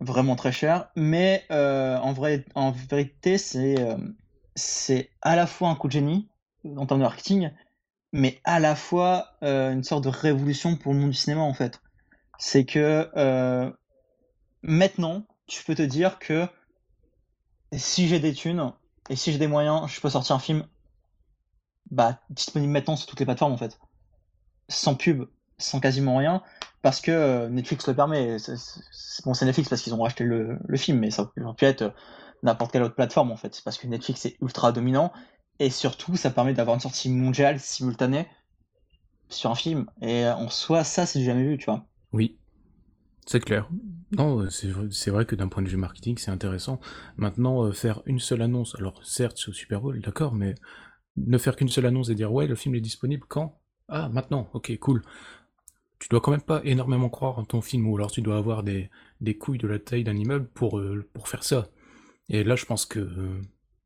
vraiment très cher, mais euh, en, vrai, en vérité, c'est euh, c'est à la fois un coup de génie en termes de marketing, mais à la fois euh, une sorte de révolution pour le monde du cinéma en fait. C'est que maintenant, tu peux te dire que si j'ai des thunes et si j'ai des moyens, je peux sortir un film bah, disponible maintenant sur toutes les plateformes en fait. Sans pub, sans quasiment rien, parce que euh, Netflix le permet. C'est bon, c'est Netflix parce qu'ils ont racheté le, film, mais ça aurait pu être euh, n'importe quelle autre plateforme en fait. C'est parce que Netflix est ultra dominant et surtout ça permet d'avoir une sortie mondiale simultanée sur un film. Et euh, en soi, ça c'est jamais vu, tu vois. Oui, c'est clair. Non, euh, c'est vrai, que d'un point de vue marketing, c'est intéressant. Maintenant, euh, faire une seule annonce, alors certes, c'est au Super Bowl, d'accord, mais ne faire qu'une seule annonce et dire ouais, le film est disponible quand? Ah, maintenant, ok, cool. Tu dois quand même pas énormément croire en ton film, ou alors tu dois avoir des, couilles de la taille d'un immeuble pour, euh, pour faire ça. Et là, je pense que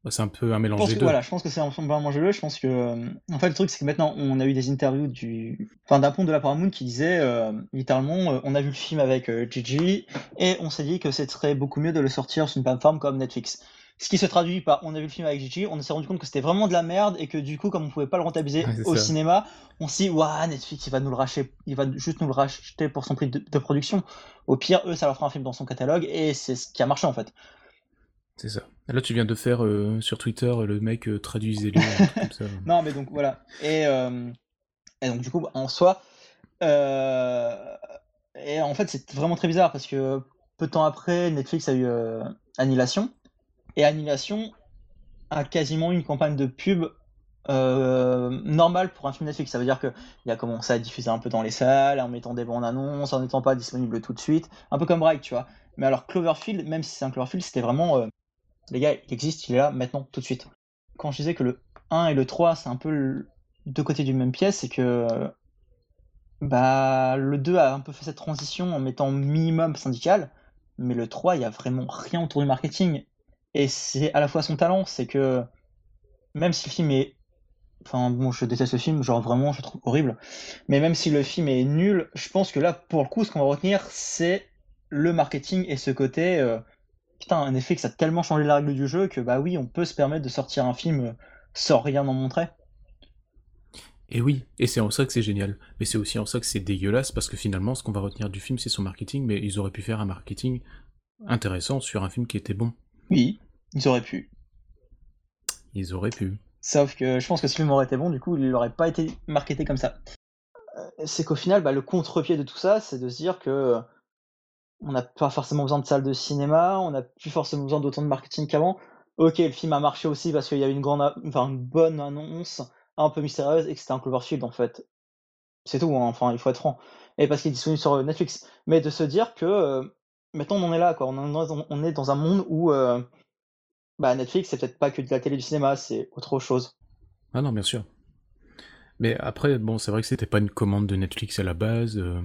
c'est un peu un mélange des deux. voilà, je pense que c'est un film vraiment jeu. Je pense que euh, en fait le truc c'est que maintenant on a eu des interviews du enfin d'un pont de la Paramount qui disait euh, littéralement euh, on a vu le film avec Gigi et on s'est dit que ce serait beaucoup mieux de le sortir sur une plateforme comme Netflix. Ce qui se traduit par on a vu le film avec Gigi, on s'est rendu compte que c'était vraiment de la merde et que du coup comme on pouvait pas le rentabiliser Ouais, au ça. cinéma, on s'est dit waouh Netflix il va nous le racheter, il va juste nous le racheter pour son prix de, de production. Au pire eux ça leur fera un film dans son catalogue et c'est ce qui a marché en fait. C'est ça. Là, tu viens de faire euh, sur Twitter le mec euh, traduisez-le. Non, mais donc voilà. Et, euh, et donc du coup, en soi, euh, et en fait, c'est vraiment très bizarre parce que peu de temps après, Netflix a eu Annihilation, et Annihilation a quasiment une campagne de pub normale pour un film Netflix. Ça veut dire qu'il a commencé à diffuser un peu dans les salles, en mettant des bandes annonces, en n'étant pas disponible tout de suite, un peu comme Bright, tu vois. Mais alors Cloverfield, même si c'est un Cloverfield, c'était vraiment, les gars, il existe, il est là maintenant, tout de suite. Quand je disais que le 1 et le 3, c'est un peu deux côtés d'une même pièce, c'est que euh, bah, le 2 a un peu fait cette transition en mettant minimum syndical, mais le 3, il y a vraiment rien autour du marketing. Et c'est à la fois son talent, c'est que même si le film est. Enfin, bon, je déteste le film, genre vraiment, je le trouve horrible. Mais même si le film est nul, je pense que là, pour le coup, ce qu'on va retenir, c'est le marketing et ce côté. euh, Putain, un effet que ça a tellement changé la règle du jeu que, bah oui, on peut se permettre de sortir un film euh, sans rien en montrer. Et oui, et c'est en ça que c'est génial. Mais c'est aussi en ça que c'est dégueulasse, parce que finalement, ce qu'on va retenir du film, c'est son marketing, mais ils auraient pu faire un marketing intéressant sur un film qui était bon. Oui, ils auraient pu. Ils auraient pu. Sauf que je pense que si le film aurait été bon, du coup, il n'aurait pas été marketé comme ça. Euh, C'est qu'au final, bah, le contre-pied de tout ça, c'est de se dire que on n'a pas forcément besoin de salles de cinéma, on n'a plus forcément besoin d'autant de marketing qu'avant. Ok, le film a marché aussi parce qu'il y avait une grande, a- une bonne annonce, un peu mystérieuse, et que c'était un Cloverfield en fait. C'est tout, hein, enfin, il faut être franc. Et parce qu'il est disponible sur Netflix. Mais de se dire que euh, maintenant on en est là, quoi. On, en est dans- on est dans un monde où euh, bah, Netflix, c'est peut-être pas que de la télé du cinéma, c'est autre chose. Ah non, bien sûr. Mais après, bon, c'est vrai que c'était pas une commande de Netflix à la base, euh,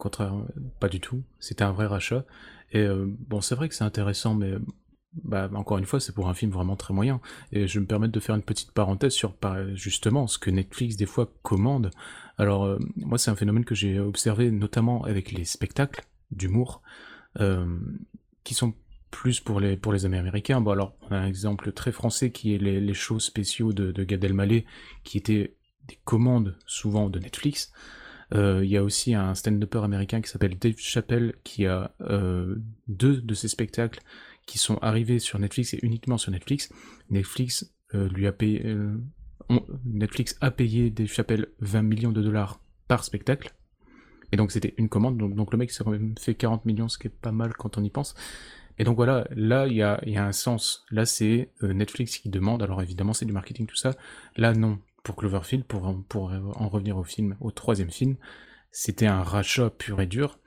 contraire, pas du tout. C'était un vrai rachat. Et euh, bon, c'est vrai que c'est intéressant, mais bah, encore une fois, c'est pour un film vraiment très moyen. Et je me permettre de faire une petite parenthèse sur justement ce que Netflix des fois commande. Alors, euh, moi, c'est un phénomène que j'ai observé notamment avec les spectacles d'humour, euh, qui sont plus pour les, pour Américains. Bon, alors, on a un exemple très français qui est les, shows spéciaux de, de Gad qui étaient des commandes souvent de Netflix. Euh, Il y a aussi un stand-upper américain qui s'appelle Dave Chappelle, qui a euh, deux de ses spectacles qui sont arrivés sur Netflix et uniquement sur Netflix. Netflix euh, lui a payé, Netflix a payé Dave Chappelle 20 millions de dollars par spectacle. Et donc c'était une commande, donc, donc le mec s'est même fait 40 millions, ce qui est pas mal quand on y pense. Et donc voilà, là il y a, un sens. Là c'est Netflix qui demande, alors évidemment c'est du marketing tout ça. Là non, pour Cloverfield, pour, en- revenir au film, au troisième film, c'était un rachat pur et dur.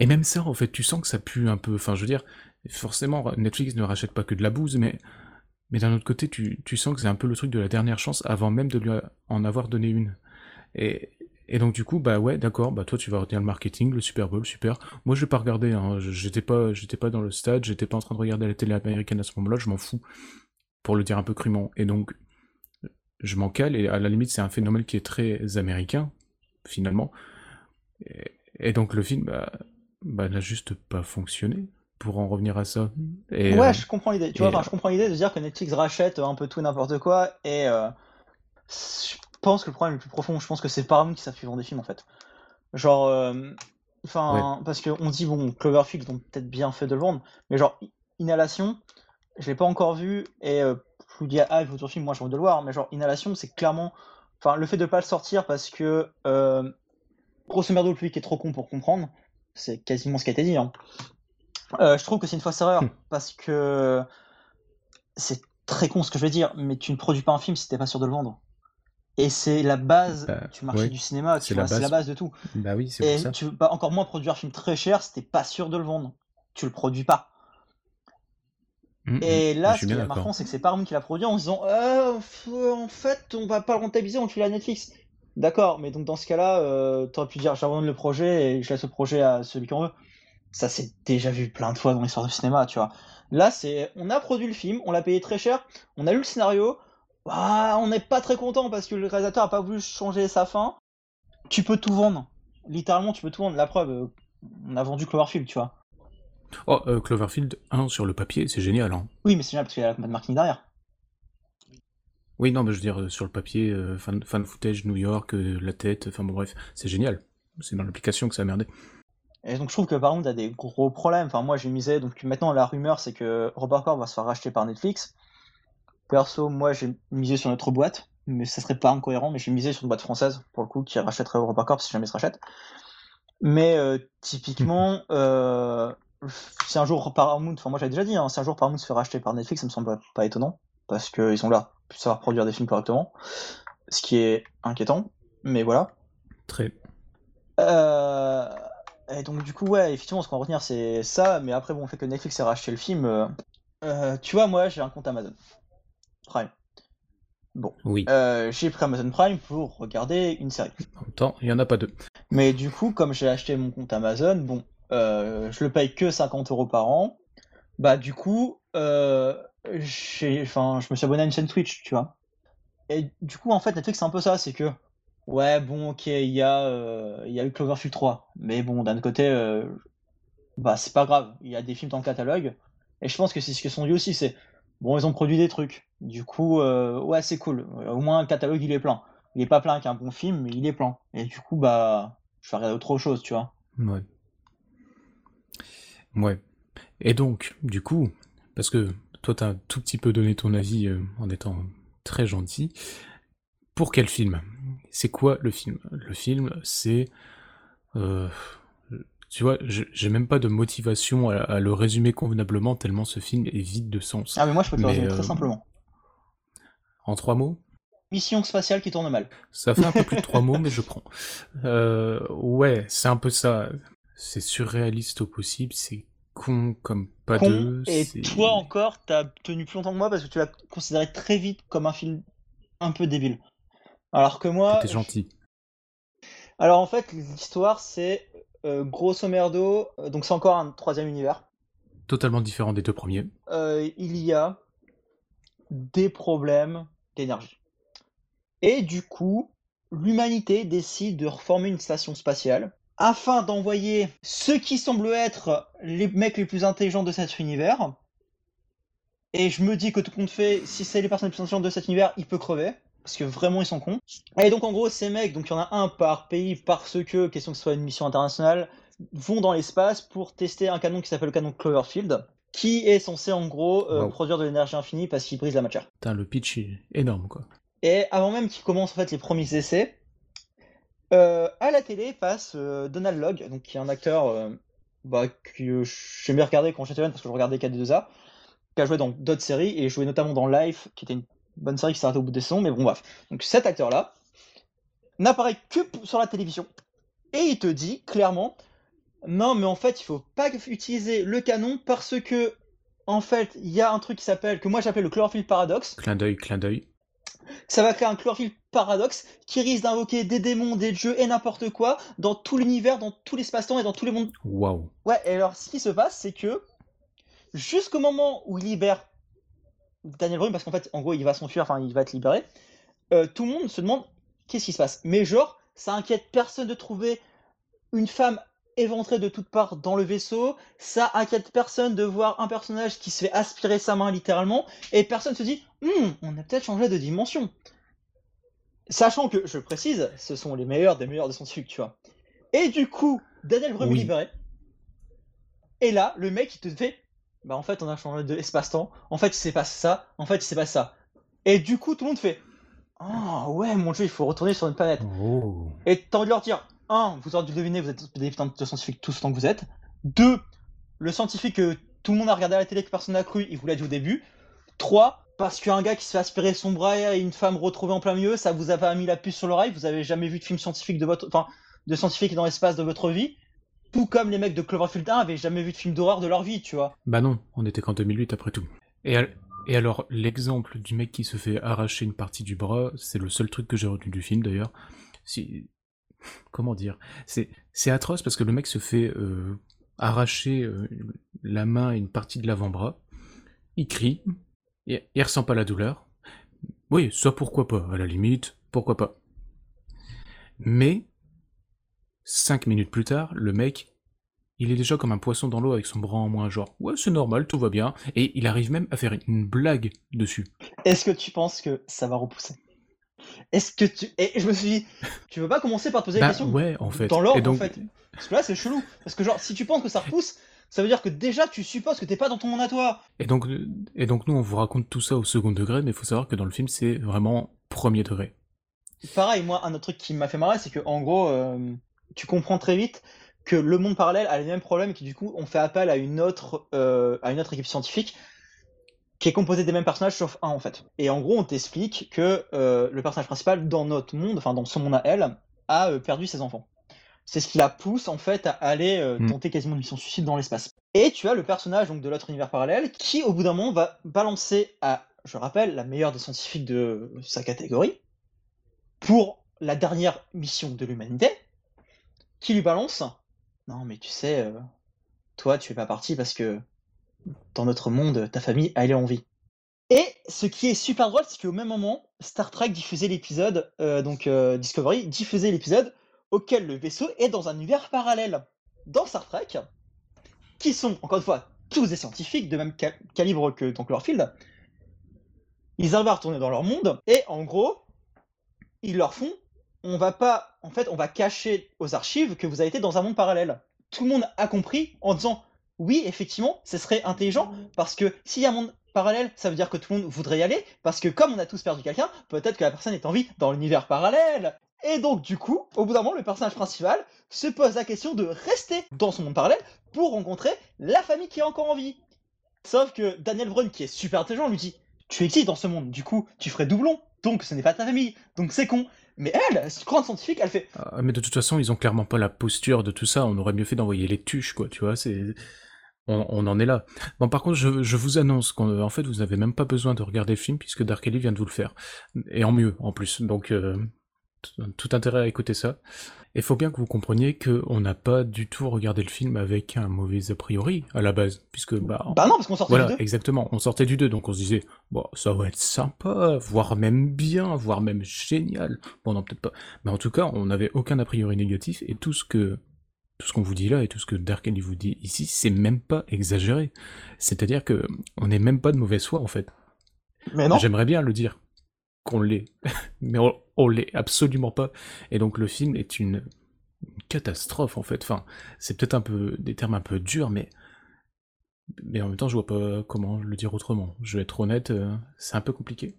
Et même ça, en fait, tu sens que ça pue un peu. Enfin, je veux dire, forcément, Netflix ne rachète pas que de la bouse, mais d'un autre côté, tu, sens que c'est un peu le truc de la dernière chance avant même de lui en avoir donné une. Et, donc du coup, bah ouais, d'accord, bah toi tu vas retenir le marketing, le Super Bowl, super. Moi je vais pas regarder, hein, j'étais pas, pas dans le stade, j'étais pas en train de regarder la télé américaine à ce moment-là, je m'en fous, pour le dire un peu crûment. Et donc je m'en cale, et à la limite c'est un phénomène qui est très américain, finalement. Et, donc le film, bah, bah n'a juste pas fonctionné pour en revenir à ça. Et, ouais, euh, je comprends l'idée. Tu vois, je comprends l'idée de dire que Netflix rachète un peu tout n'importe quoi et euh, pense que le problème le plus profond, je pense que c'est Paramount qui savent vendre des films en fait. Genre, euh, enfin, parce qu'on dit bon, Cloverfield ont peut-être bien fait de le vendre, mais genre Inhalation, je l'ai pas encore vu et euh, je vous dis ah il faut film, moi j'ai envie de le voir, mais genre Inhalation c'est clairement, enfin le fait de pas le sortir parce que euh, grosso merdo le public est trop con pour comprendre, c'est quasiment ce qui a été dit. Hein. Euh, je trouve que c'est une fausse erreur hmm. parce que c'est très con ce que je vais dire, mais tu ne produis pas un film si t'es pas sûr de le vendre. Et c'est la base bah, du marché du cinéma, c'est la, base de tout. Bah oui, c'est ça. tu veux pas encore moins produire un film très cher si t'es pas sûr de le vendre. Tu le produis pas. Mmh, et mmh. là, ce qui est marquant, c'est que c'est Paramount qui l'a produit en disant euh, en fait, on va pas le rentabiliser, on le file à Netflix. D'accord, mais donc dans ce cas-là, euh, t'aurais pu dire j'abandonne le projet et je laisse le projet à celui qu'on veut. Ça, c'est déjà vu plein de fois dans l'histoire du cinéma, tu vois. Là, c'est on a produit le film, on l'a payé très cher, on a lu le scénario, bah, on n'est pas très content parce que le réalisateur a pas voulu changer sa fin. Tu peux tout vendre. Littéralement, tu peux tout vendre. La preuve, euh, on a vendu Cloverfield, tu vois. Oh, euh, Cloverfield 1 sur le papier, c'est génial. Hein. Oui, mais c'est génial parce qu'il y a la marketing derrière. Oui, non, mais je veux dire, euh, sur le papier, fan, fan, footage, New York, la tête, enfin bon, bref, c'est génial. C'est dans l'application que ça a merdé. Et donc je trouve que par contre, a des gros problèmes. Enfin, moi j'ai misé, donc maintenant la rumeur c'est que Robert Corp va se faire racheter par Netflix. Perso, moi, j'ai misé sur notre boîte, mais ça serait pas incohérent, mais j'ai misé sur une boîte française, pour le coup, qui rachèterait EuropaCorp si jamais se rachète. Mais euh, typiquement, euh, si un jour Paramount, enfin moi j'avais déjà dit, hein, si un jour Paramount se fait racheter par Netflix, ça me semble pas étonnant, parce qu'ils ont l'air de savoir produire des films correctement, ce qui est inquiétant, mais voilà. Très. Euh, et donc du coup, ouais, effectivement, ce qu'on va retenir, c'est ça, mais après, bon, le fait que Netflix ait racheté le film, tu vois, moi, j'ai un compte Amazon. Prime. Bon. Oui. Euh, j'ai pris Amazon Prime pour regarder une série. En même temps, il n'y en a pas deux. Mais du coup, comme j'ai acheté mon compte Amazon, bon, euh, je le paye que 50 euros par an. Bah, du coup, euh, je me suis abonné à une chaîne Twitch, tu vois. Et du coup, en fait, Netflix, c'est un peu ça, c'est que, ouais, bon, ok, il y, a, euh, il y a Cloverfield 3. Mais bon, d'un côté, bah, c'est pas grave, il y a des films dans le catalogue. Et je pense que c'est ce que sont dit aussi, c'est bon, ils ont produit des trucs. Du coup, euh, ouais, c'est cool. Au moins, le catalogue, il est plein. Il est pas plein avec un bon film, mais il est plein. Et du coup, bah, je vais regarder autre chose, tu vois. Ouais. Ouais. Et donc, du coup, parce que toi, t'as un tout petit peu donné ton avis euh, en étant très gentil. Pour quel film? C'est quoi le film? Le film, c'est... Euh, tu vois, j'ai même pas de motivation à, le résumer convenablement tellement ce film est vide de sens. Ah mais moi je peux te le résumer très euh, simplement. En trois mots? Mission spatiale qui tourne mal. Ça fait un peu plus de trois mots, mais je prends. Euh, ouais, c'est un peu ça. C'est surréaliste au possible, c'est con comme pas deux. Et toi encore, t'as tenu plus longtemps que moi parce que tu l'as considéré très vite comme un film un peu débile. Alors que moi. T'es gentil. Alors en fait, l'histoire c'est euh, grosso merdo, euh, donc c'est encore un troisième univers. Totalement différent des deux premiers. Euh, il y a des problèmes d'énergie. Et du coup, l'humanité décide de reformer une station spatiale afin d'envoyer ceux qui semblent être les mecs les plus intelligents de cet univers. Et je me dis que tout compte fait, si c'est les personnes les plus intelligentes de cet univers, il peut crever. Parce que vraiment ils sont cons. Et donc en gros ces mecs, donc il y en a un par pays parce que, question que ce soit une mission internationale, vont dans l'espace pour tester un canon qui s'appelle le canon Cloverfield, qui est censé en gros euh, produire de l'énergie infinie parce qu'il brise la matière. Putain, le pitch est énorme quoi. Et avant même qu'ils commencent en fait les premiers essais, euh, à la télé passe euh, Donald Logg, qui est un acteur bah, que j'aime bien regarder quand j'étais jeune parce que je regardais KD2A, qui a joué dans d'autres séries et joué notamment dans Life, qui était une bonne série qui arrêtée au bout des saisons, mais bon, bref. Donc cet acteur-là n'apparaît que sur la télévision et il te dit clairement non, mais en fait, il faut pas utiliser le canon parce que en fait, il y a un truc qui s'appelle, que moi j'appelle le chlorophylle paradoxe. Clin d'œil, clin d'œil. Ça va créer un chlorophylle paradoxe qui risque d'invoquer des démons, des dieux et n'importe quoi dans tout l'univers, dans tout l'espace-temps et dans tous les mondes. Waouh. Ouais, et alors ce qui se passe, c'est que jusqu'au moment où il libère Daniel Brun, parce qu'en fait, en gros, il va s'enfuir, enfin, il va être libéré, euh, tout le monde se demande qu'est-ce qui se passe? Mais genre, ça inquiète personne de trouver une femme éventrée de toutes parts dans le vaisseau, ça inquiète personne de voir un personnage qui se fait aspirer sa main littéralement, et personne se dit Hum, on a peut-être changé de dimension. Sachant que, je précise, ce sont les meilleurs des meilleurs de son truc, tu vois. Et du coup, Daniel est Oui. libéré. Et là, le mec, il te fait Bah, en fait, on a changé de espace-temps. En fait, il s'est passé ça. En fait, il s'est passé ça. Et du coup, tout le monde fait Ah, ouais, mon dieu, il faut retourner sur une planète. Oh. Et t'as envie de leur dire, un, vous aurez dû deviner, vous êtes des putains de scientifiques tous autant que vous êtes. Deux, le scientifique que tout le monde a regardé à la télé que personne n'a cru, il vous l'a dit au début. Trois, parce qu'un gars qui se fait aspirer son bras et une femme retrouvée en plein milieu, ça vous a pas mis la puce sur l'oreille, vous avez jamais vu de film scientifique de votre, enfin, de scientifique dans l'espace de votre vie. Tout comme les mecs de Cloverfield 1 avaient jamais vu de film d'horreur de leur vie, tu vois. Bah non, on était qu'en 2008 après tout. Et, et alors, l'exemple du mec qui se fait arracher une partie du bras, c'est le seul truc que j'ai retenu du film d'ailleurs. Si... Comment dire? C'est atroce parce que le mec se fait euh, arracher euh, la main et une partie de l'avant-bras. Il crie, il, il ressent pas la douleur. Oui, ça pourquoi pas, à la limite, pourquoi pas? Mais, cinq minutes plus tard, le mec il est déjà comme un poisson dans l'eau avec son bras en moins, genre ouais c'est normal, tout va bien, et il arrive même à faire une blague dessus. Est-ce que tu penses que ça va repousser? Est-ce que tu. Et je me suis dit, tu veux pas commencer par te poser la Bah question ouais en fait. dans l'ordre donc, en fait. Parce que là c'est chelou. Parce que genre si tu penses que ça repousse, ça veut dire que déjà tu supposes que t'es pas dans ton monde à toi. et donc et donc nous on vous raconte tout ça au second degré, mais il faut savoir que dans le film c'est vraiment premier degré. Pareil, moi un autre truc qui m'a fait marrer, c'est que en gros, euh, tu comprends très vite que le monde parallèle a les mêmes problèmes et que du coup on fait appel à une autre, euh, à une autre équipe scientifique qui est composée des mêmes personnages sauf un en fait. Et en gros on t'explique que euh, le personnage principal dans notre monde, enfin dans ce monde à elle, a euh, perdu ses enfants. C'est ce qui la pousse en fait à aller euh, Mm. tenter quasiment une mission suicide dans l'espace. Et tu as le personnage donc de l'autre univers parallèle qui au bout d'un moment va balancer à, je rappelle, la meilleure des scientifiques de sa catégorie pour la dernière mission de l'humanité, qui lui balance Non, mais tu sais, toi, tu fais pas partie parce que dans notre monde, ta famille, elle est en vie. Et ce qui est super drôle, c'est qu'au même moment, Star Trek diffusait l'épisode, euh, donc euh, Discovery diffusait l'épisode auquel le vaisseau est dans un univers parallèle. Dans Star Trek, qui sont, encore une fois, tous des scientifiques de même ca- calibre que dans Cloverfield, ils arrivent à retourner dans leur monde, et en gros, ils leur font on va pas en fait on va cacher aux archives que vous avez été dans un monde parallèle tout le monde a compris en disant oui effectivement ce serait intelligent parce que s'il y a un monde parallèle ça veut dire que tout le monde voudrait y aller parce que comme on a tous perdu quelqu'un peut-être que la personne est en vie dans l'univers parallèle. Et donc du coup au bout d'un moment le personnage principal se pose la question de rester dans son monde parallèle pour rencontrer la famille qui est encore en vie. Sauf que Daniel Brun qui est super intelligent lui dit tu existes dans ce monde du coup tu ferais doublon. Donc ce n'est pas ta famille. Donc c'est con mais elle, grande scientifique, elle fait Ah, mais de toute façon ils ont clairement pas la posture de tout ça. On aurait mieux fait d'envoyer les tuches quoi, tu vois. C'est on, en est là. Bon, par contre, je, je vous annonce qu'en en fait, vous n'avez même pas besoin de regarder le film puisque Dark Ellie vient de vous le faire. Et en mieux, en plus. Donc, euh, tout intérêt à écouter ça. Et faut bien que vous compreniez qu'on n'a pas du tout regardé le film avec un mauvais a priori à la base. Puisque, bah, Bah non, parce qu'on sortait voilà, les deux. exactement. On sortait du 2, donc on se disait, bon, ça va être sympa, voire même bien, voire même génial. Bon, non, peut-être pas. Mais en tout cas, on n'avait aucun a priori négatif, et tout ce que tout ce qu'on vous dit là et tout ce que Dark Ellie vous dit ici, c'est même pas exagéré. C'est-à-dire que on n'est même pas de mauvaise foi en fait. Mais non. J'aimerais bien le dire qu'on l'est, mais on, on l'est absolument pas. Et donc le film est une, une catastrophe en fait. Enfin, c'est peut-être un peu des termes un peu durs, mais mais en même temps, je vois pas comment le dire autrement. Je vais être honnête, euh, c'est un peu compliqué.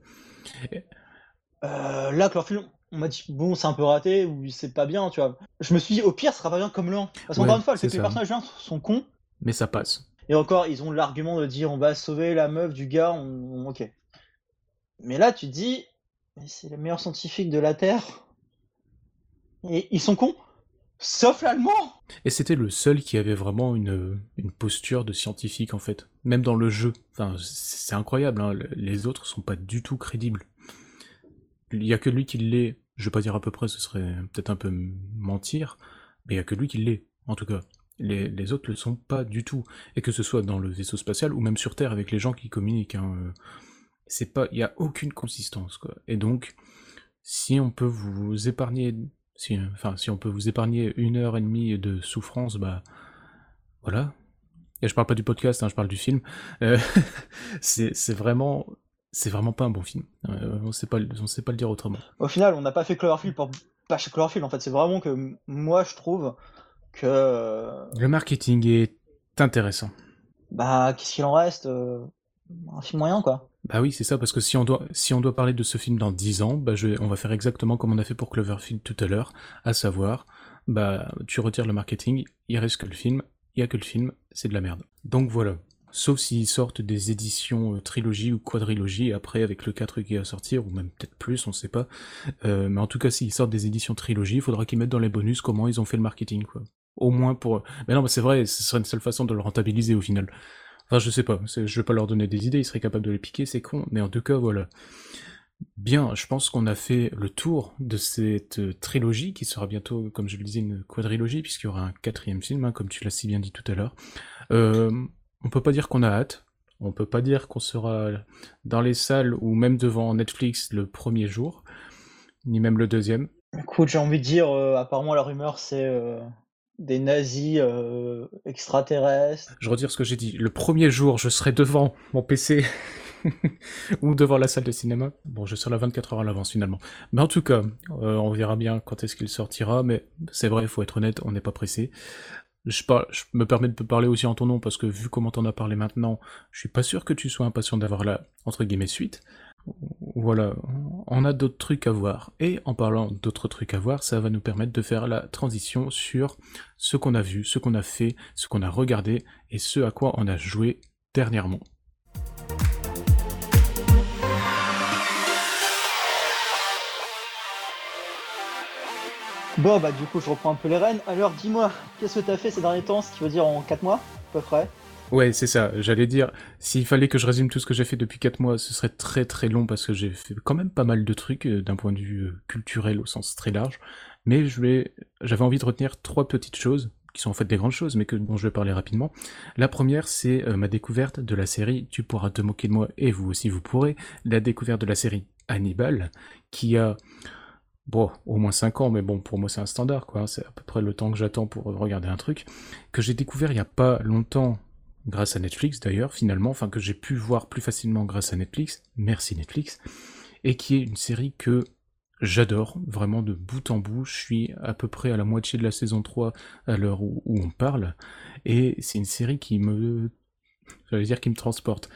Euh, là, Cloverfield, on m'a dit, bon, c'est un peu raté, ou c'est pas bien, tu vois. Je me suis dit, au pire, ce sera pas bien comme le 1. Parce qu'encore Ouais, une fois, les personnages 1 sont cons, Mais ça passe. et encore, ils ont l'argument de dire, on va sauver la meuf du gars, on... ok. Mais là, tu te dis, c'est les meilleurs scientifiques de la Terre. Et ils sont cons. Sauf l'allemand Et c'était le seul qui avait vraiment une, une posture de scientifique, en fait. Même dans le jeu. Enfin, c'est incroyable, hein. les autres sont pas du tout crédibles. Il y a que lui qui l'est. Je vais pas dire à peu près, ce serait peut-être un peu mentir, mais il y a que lui qui l'est, en tout cas. Les, les, autres le sont pas du tout. Et que ce soit dans le vaisseau spatial ou même sur Terre avec les gens qui communiquent. Hein, euh, c'est pas, il y a aucune consistance, quoi. Et donc, si on peut vous épargner si, enfin, si on peut vous épargner une heure et demie de souffrance, bah voilà. Et je parle pas du podcast, hein, je parle du film. Euh, c'est vraiment, c'est vraiment pas un bon film. Euh, on sait pas, on sait pas le dire autrement. Au final, on n'a pas fait Cloverfield pour pas chez Cloverfield. En fait, c'est vraiment que moi, je trouve que le marketing est intéressant. Bah, qu'est-ce qu'il en reste euh, Un film moyen, quoi. Bah oui, c'est ça, parce que si on doit, si on doit parler de ce film dans 10 ans, bah je, on va faire exactement comme on a fait pour Cloverfield tout à l'heure, à savoir, bah tu retires le marketing, il reste que le film, il y a que le film, c'est de la merde. Donc voilà. Sauf s'ils sortent des éditions euh, trilogie ou quadrilogie, après avec le 4 qui va sortir, ou même peut-être plus, on sait pas. Euh, mais en tout cas, s'ils sortent des éditions trilogie, il faudra qu'ils mettent dans les bonus comment ils ont fait le marketing, quoi. Au moins pour... Mais non, c'est vrai, ce serait une seule façon de le rentabiliser au final. Enfin, je sais pas, je vais pas leur donner des idées, ils seraient capables de les piquer, c'est con, mais en tout cas, voilà. Bien, je pense qu'on a fait le tour de cette euh, trilogie, qui sera bientôt, comme je le disais, une quadrilogie, puisqu'il y aura un quatrième film, hein, comme tu l'as si bien dit tout à l'heure. Euh, on peut pas dire qu'on a hâte, on peut pas dire qu'on sera dans les salles ou même devant Netflix le premier jour, ni même le deuxième. Écoute, j'ai envie de dire, euh, apparemment la rumeur c'est des nazis euh, extraterrestres. Je retire ce que j'ai dit. Le premier jour, je serai devant mon PC ou devant la salle de cinéma. Bon, je serai là 24 heures à l'avance finalement. Mais en tout cas, euh, on verra bien quand est-ce qu'il sortira. Mais c'est vrai, il faut être honnête, on n'est pas pressé. Je, je, me permets de parler aussi en ton nom parce que vu comment t'en as parlé maintenant, je suis pas sûr que tu sois impatient d'avoir la entre guillemets suite voilà, on a d'autres trucs à voir. Et en parlant d'autres trucs à voir, ça va nous permettre de faire la transition sur ce qu'on a vu, ce qu'on a fait, ce qu'on a regardé et ce à quoi on a joué dernièrement. Bon bah du coup je reprends un peu les rênes. Alors dis-moi, qu'est-ce que t'as fait ces derniers temps, ce qui veut dire en 4 mois à peu près? Ouais, c'est ça. J'allais dire, s'il fallait que je résume tout ce que j'ai fait depuis 4 mois, ce serait très très long parce que j'ai fait quand même pas mal de trucs euh, d'un point de vue euh, culturel au sens très large. Mais j'avais envie de retenir trois petites choses qui sont en fait des grandes choses, mais dont je vais parler rapidement. La première, c'est euh, ma découverte de la série Tu pourras te moquer de moi et vous aussi vous pourrez. La découverte de la série Hannibal, qui a bon, au moins 5 ans, mais bon, pour moi c'est un standard, quoi. C'est à peu près le temps que j'attends pour regarder un truc, que j'ai découvert il y a pas longtemps grâce à Netflix d'ailleurs, finalement, enfin que j'ai pu voir plus facilement grâce à Netflix, merci Netflix, et qui est une série que j'adore, vraiment de bout en bout, je suis à peu près à la moitié de la saison 3 à l'heure où, on parle, et c'est une série qui me... j'allais dire qui me transporte.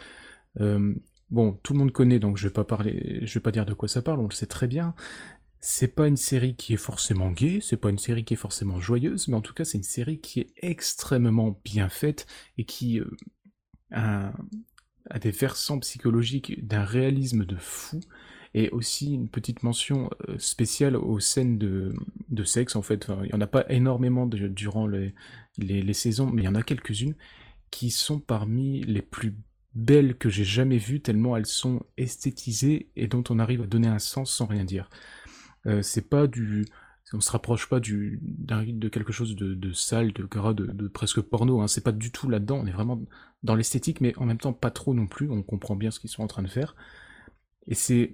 Euh, bon, tout le monde connaît, donc je vais pas parler, je vais pas dire de quoi ça parle, on le sait très bien, c'est pas une série qui est forcément gay, c'est pas une série qui est forcément joyeuse, mais en tout cas c'est une série qui est extrêmement bien faite et qui euh, a, des versants psychologiques d'un réalisme de fou et aussi une petite mention euh, spéciale aux scènes de, sexe en fait. il y en a pas énormément durant les, les saisons, mais il y en a quelques-unes qui sont parmi les plus belles que j'ai jamais vues tellement elles sont esthétisées et dont on arrive à donner un sens sans rien dire. Euh, c'est pas du on se rapproche pas du de quelque chose de, sale, de gras, de, presque porno. Hein. C'est pas du tout là-dedans. On est vraiment dans l'esthétique, mais en même temps pas trop non plus. On comprend bien ce qu'ils sont en train de faire. Et c'est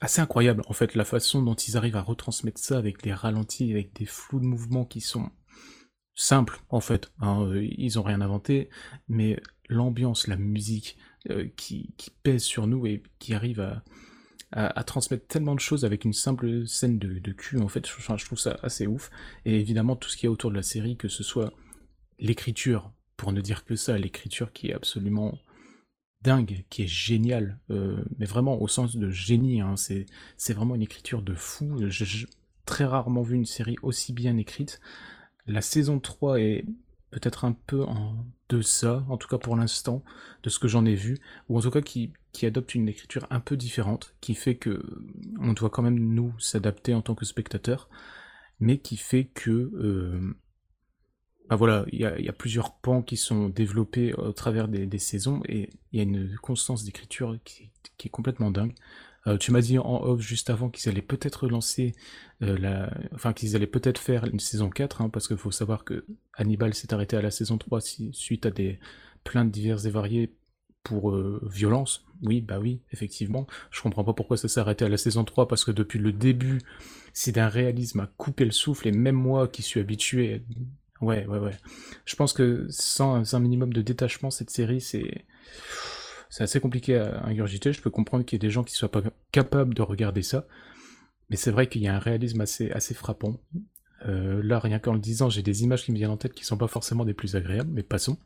assez incroyable en fait la façon dont ils arrivent à retransmettre ça avec les ralentis, avec des flous de mouvements qui sont simples en fait. Hein. Ils ont rien inventé, mais l'ambiance, la musique euh, qui pèse sur nous et qui arrive à, à, transmettre tellement de choses avec une simple scène de, cul, en fait, je, trouve ça assez ouf. Et évidemment, tout ce qu'il y a autour de la série, que ce soit l'écriture, pour ne dire que ça, l'écriture qui est absolument dingue, qui est géniale, euh, mais vraiment au sens de génie, hein, c'est vraiment une écriture de fou. J'ai très rarement vu une série aussi bien écrite. La saison 3 est peut-être un peu en deçà, en tout cas pour l'instant, de ce que j'en ai vu, ou en tout cas qui, qui adopte une écriture un peu différente, qui fait que on doit quand même nous s'adapter en tant que spectateur. mais qui fait que euh, bah voilà, il y a, plusieurs pans qui sont développés au travers des, saisons et il y a une constance d'écriture qui, est complètement dingue. Euh, tu m'as dit en off juste avant qu'ils allaient peut-être lancer euh, la... Enfin, qu'ils allaient peut-être faire une saison 4, hein, parce qu'il faut savoir que Hannibal s'est arrêté à la saison 3 suite à des plaintes diverses et variées pour euh, violence. Oui, bah oui, effectivement. Je comprends pas pourquoi ça s'est arrêté à la saison 3, parce que depuis le début, c'est d'un réalisme à couper le souffle, et même moi qui suis habitué Ouais, ouais, ouais. Je pense que sans un minimum de détachement, cette série, c'est c'est assez compliqué à ingurgiter. Je peux comprendre qu'il y ait des gens qui soient pas capables de regarder ça, mais c'est vrai qu'il y a un réalisme assez assez frappant. Euh, là, rien qu'en le disant, j'ai des images qui me viennent en tête qui sont pas forcément des plus agréables, mais passons.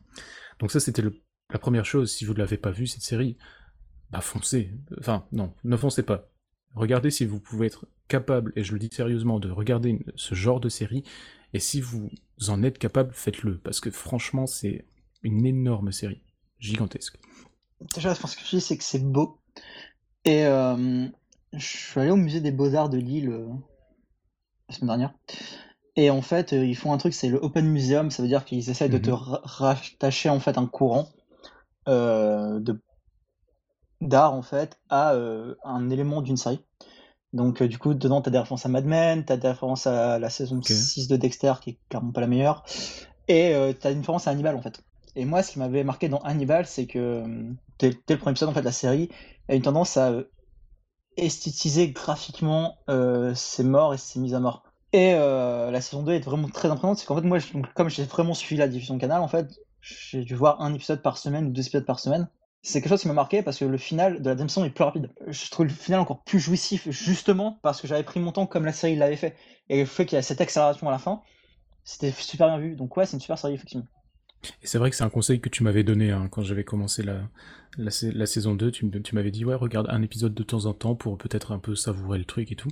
Donc ça, c'était la première chose. Si vous ne l'avez pas vu cette série, bah foncez. Enfin, non, ne foncez pas. Regardez si vous pouvez être capable, et je le dis sérieusement, de regarder ce genre de série et si vous en êtes capable, faites-le, parce que franchement, c'est une énorme série, gigantesque. Déjà, ce que je dis, c'est que c'est beau. Et euh, je suis allé au musée des Beaux-Arts de Lille euh, la semaine dernière. Et en fait, euh, ils font un truc, c'est le Open Museum, ça veut dire qu'ils essaient de te mhm. rattacher en fait un courant de d'art en fait à un élément d'une série. Donc, du coup, dedans, tu as des références à Mad Men, tu as des références à la saison 6 de Dexter, qui est clairement pas la meilleure, et tu as une référence à Hannibal, en fait. Et moi, ce qui m'avait marqué dans Hannibal, c'est que euh, dès, le premier épisode en fait, de la série, a une tendance à esthétiser graphiquement ses morts et ses mises à mort. Et la saison 2 est vraiment très imprenante, c'est qu'en fait, moi, comme j'ai vraiment suivi la diffusion canal, en fait, j'ai dû voir un épisode par semaine ou deux épisodes par semaine c'est quelque chose qui m'a marqué parce que le final de la deuxième saison est plus rapide. Je trouve le final encore plus jouissif, justement parce que j'avais pris mon temps comme la série l'avait fait. Et le fait qu'il y a cette accélération à la fin, c'était super bien vu. Donc ouais, c'est une super série, effectivement. Et c'est vrai que c'est un conseil que tu m'avais donné hein, quand j'avais commencé la, la, saison 2. Tu, m'avais dit, ouais, regarde un épisode de temps en temps pour peut-être un peu savourer le truc et tout.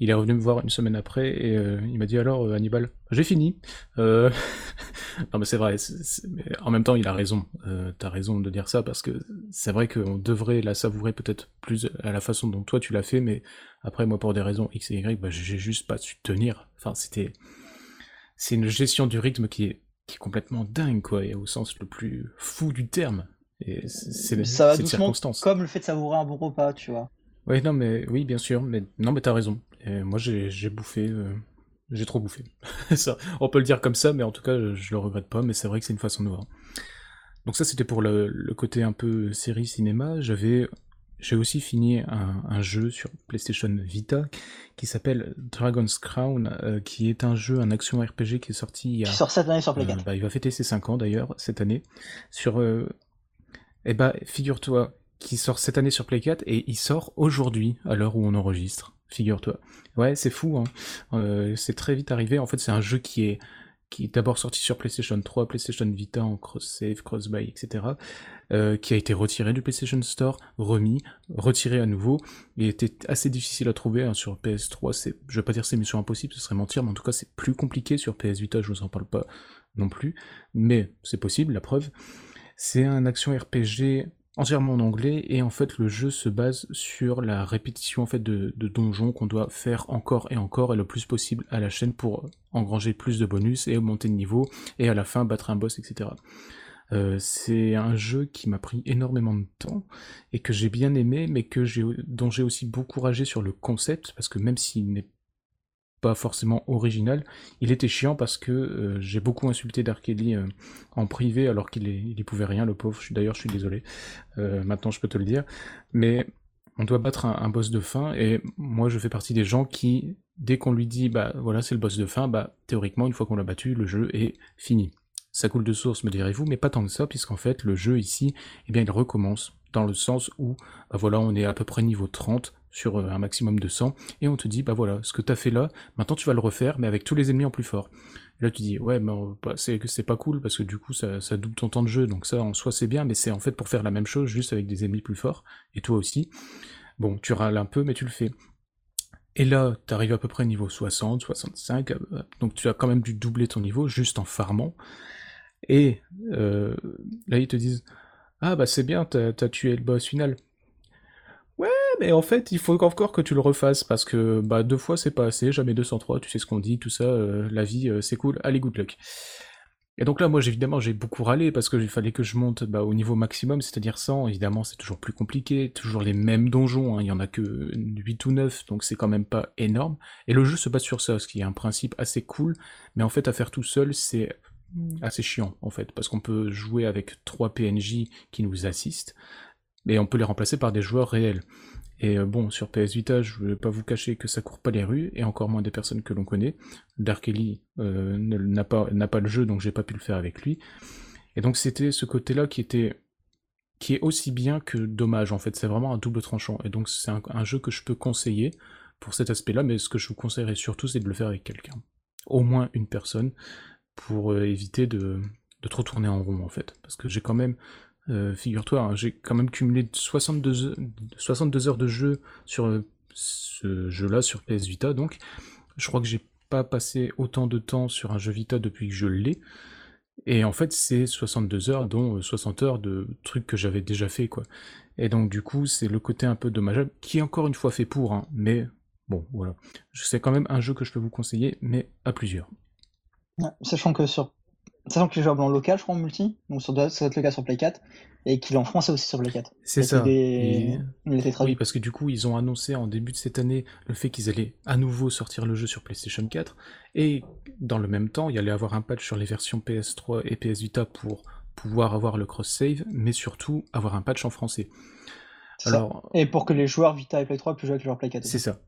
Il est revenu me voir une semaine après et euh, il m'a dit alors euh, Hannibal, j'ai fini. Euh, non mais c'est vrai, en même temps il a raison. T'as raison de dire ça parce que c'est vrai qu'on devrait la savourer peut-être plus à la façon dont toi tu l'as fait, mais après moi pour des raisons X et Y, bah, j'ai juste pas su tenir. Enfin c'était, c'est une gestion du rythme qui est, qui est complètement dingue quoi, et au sens le plus fou du terme. Et c'est ça va doucement, comme le fait de savourer un bon repas, tu vois. Oui, non, mais oui, bien sûr, mais non, mais t'as raison. Et moi, j'ai bouffé, euh, j'ai trop bouffé. ça, on peut le dire comme ça, mais en tout cas, je, le regrette pas. Mais c'est vrai que c'est une façon de voir. Donc ça, c'était pour le, côté un peu série cinéma. J'avais, j'ai aussi fini un, jeu sur PlayStation Vita qui s'appelle Dragon's Crown, euh, qui est un jeu, un action RPG qui est sorti il y a. Qui sort cette année sur Play bah, il va fêter ses 5 ans d'ailleurs cette année. Sur, eh bah, figure-toi qui sort cette année sur Play 4 et il sort aujourd'hui à l'heure où on enregistre. Figure-toi. Ouais, c'est fou. Hein. Euh, c'est très vite arrivé. En fait, c'est un jeu qui est qui est d'abord sorti sur PlayStation 3, PlayStation Vita en cross-save, cross-buy, etc., euh, qui a été retiré du PlayStation Store, remis, retiré à nouveau. Il était assez difficile à trouver hein, sur PS3. C'est, je vais pas dire c'est mission impossible, ce serait mentir, mais en tout cas c'est plus compliqué sur PS Vita. Je vous en parle pas non plus, mais c'est possible, la preuve. C'est un action RPG entièrement en anglais et en fait le jeu se base sur la répétition en fait de, donjons qu'on doit faire encore et encore et le plus possible à la chaîne pour engranger plus de bonus et augmenter de niveau et à la fin battre un boss etc. Euh, c'est un jeu qui m'a pris énormément de temps et que j'ai bien aimé mais que j'ai dont j'ai aussi beaucoup ragé sur le concept parce que même s'il n'est pas forcément original. Il était chiant parce que euh, j'ai beaucoup insulté Dark euh, en privé alors qu'il il pouvait rien, le pauvre. D'ailleurs, je suis désolé. Euh, maintenant, je peux te le dire. Mais on doit battre un, boss de fin et moi, je fais partie des gens qui, dès qu'on lui dit, bah voilà, c'est le boss de fin, bah théoriquement, une fois qu'on l'a battu, le jeu est fini. Ça coule de source, me direz-vous, mais pas tant que ça, puisqu'en fait, le jeu ici, eh bien, il recommence dans le sens où, bah voilà, on est à peu près niveau 30, sur euh, un maximum de 100, et on te dit, bah voilà, ce que t'as fait là, maintenant tu vas le refaire, mais avec tous les ennemis en plus fort. Là tu dis, ouais, mais bah, c'est pas cool, parce que du coup ça, double ton temps de jeu, donc ça en soi c'est bien, mais c'est en fait pour faire la même chose, juste avec des ennemis plus forts, et toi aussi. Bon, tu râles un peu, mais tu le fais. Et là, tu arrives à peu près niveau 60, 65, euh, donc tu as quand même dû doubler ton niveau juste en farmant. Et euh, là, ils te disent Ah, bah c'est bien, t'as as tué le boss final. Ouais, mais en fait, il faut encore que tu le refasses parce que bah deux fois c'est pas assez, jamais 203, tu sais ce qu'on dit, tout ça, euh, la vie euh, c'est cool, allez good luck. Et donc là, moi, évidemment, j'ai beaucoup râlé parce qu'il fallait que je monte bah, au niveau maximum, c'est-à-dire 100. Évidemment, c'est toujours plus compliqué, toujours les mêmes donjons, hein. il y en a que 8 ou 9, donc c'est quand même pas énorme. Et le jeu se base sur ça, ce qui est un principe assez cool, mais en fait, à faire tout seul, c'est assez chiant, en fait, parce qu'on peut jouer avec 3 PNJ qui nous assistent, mais on peut les remplacer par des joueurs réels. Et euh, bon, sur PS Vita, je ne vais pas vous cacher que ça court pas les rues, et encore moins des personnes que l'on connaît. Dark Ellie euh, n'a pas, le jeu, donc j'ai pas pu le faire avec lui. Et donc c'était ce côté-là qui était qui est aussi bien que dommage en fait, c'est vraiment un double tranchant. Et donc c'est un, jeu que je peux conseiller pour cet aspect-là, mais ce que je vous conseillerais surtout, c'est de le faire avec quelqu'un. Au moins une personne, pour euh, éviter de, de trop tourner en rond en fait. Parce que j'ai quand même euh, figure-toi, hein, j'ai quand même cumulé 62, 62 heures de jeu sur euh, ce jeu-là, sur PS Vita, donc je crois que j'ai pas passé autant de temps sur un jeu Vita depuis que je l'ai. Et en fait, c'est 62 heures, dont 60 heures de trucs que j'avais déjà fait, quoi. Et donc, du coup, c'est le côté un peu dommageable, qui est encore une fois fait pour, hein, mais bon, voilà. C'est quand même un jeu que je peux vous conseiller, mais à plusieurs. sachant que sur Sachant qu'il est jouable en local, je crois, en multi, donc ça doit être le cas sur Play 4, et qu'il est en français aussi sur Play 4. C'est ça. Oui, parce que du coup, ils ont annoncé en début de cette année le fait qu'ils allaient à nouveau sortir le jeu sur PlayStation 4, et dans le même temps, il y allait avoir un patch sur les versions PS3 et PS Vita pour pouvoir avoir le cross-save, mais surtout avoir un patch en français. Alors... Et pour que les joueurs Vita et Play 3 puissent jouer avec leur Play 4. C'est ça.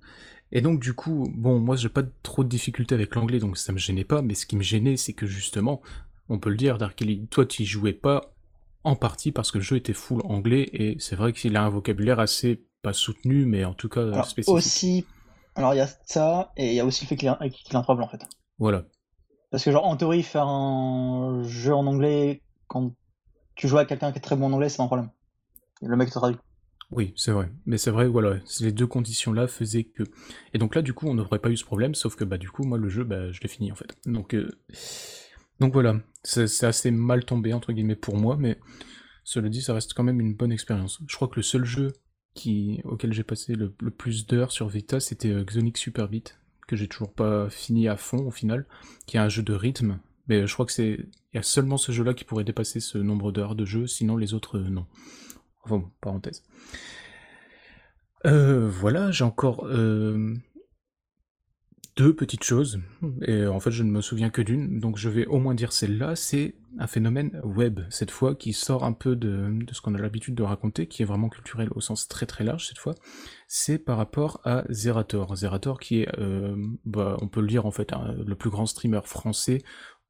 Et donc du coup, bon, moi j'ai pas trop de difficultés avec l'anglais, donc ça me gênait pas, mais ce qui me gênait, c'est que justement, on peut le dire, Dark toi tu jouais pas en partie parce que le jeu était full anglais et c'est vrai qu'il a un vocabulaire assez pas soutenu, mais en tout cas alors, spécifique. Aussi, alors il y a ça et il y a aussi le fait qu'il est, qu en fait. Voilà. Parce que genre en théorie faire un jeu en anglais quand tu joues à quelqu'un qui est très bon en anglais, c'est un problème. Le mec te traduit. Oui, c'est vrai. Mais c'est vrai, voilà, les deux conditions-là faisaient que. Et donc là, du coup, on n'aurait pas eu ce problème, sauf que bah du coup, moi, le jeu, bah, je l'ai fini en fait. Donc, euh, donc voilà, c'est assez mal tombé entre guillemets pour moi, mais cela dit, ça reste quand même une bonne expérience. Je crois que le seul jeu auquel j'ai passé le, plus d'heures sur Vita, c'était euh, Xonic Super Beat, que j'ai toujours pas fini à fond au final, qui est un jeu de rythme. Mais je crois que c'est, il y a seulement ce jeu-là qui pourrait dépasser ce nombre d'heures de jeu, sinon les autres euh, non. Enfin bon, parenthèse. Euh, voilà, j'ai encore deux petites choses, et en fait je ne me souviens que d'une, donc je vais au moins dire celle-là, c'est un phénomène web, cette fois, qui sort un peu de, ce qu'on a l'habitude de raconter, qui est vraiment culturel au sens très très large cette fois, c'est par rapport à Zerator. Zerator qui est, euh, bah, on peut le dire en fait, le plus grand streamer français,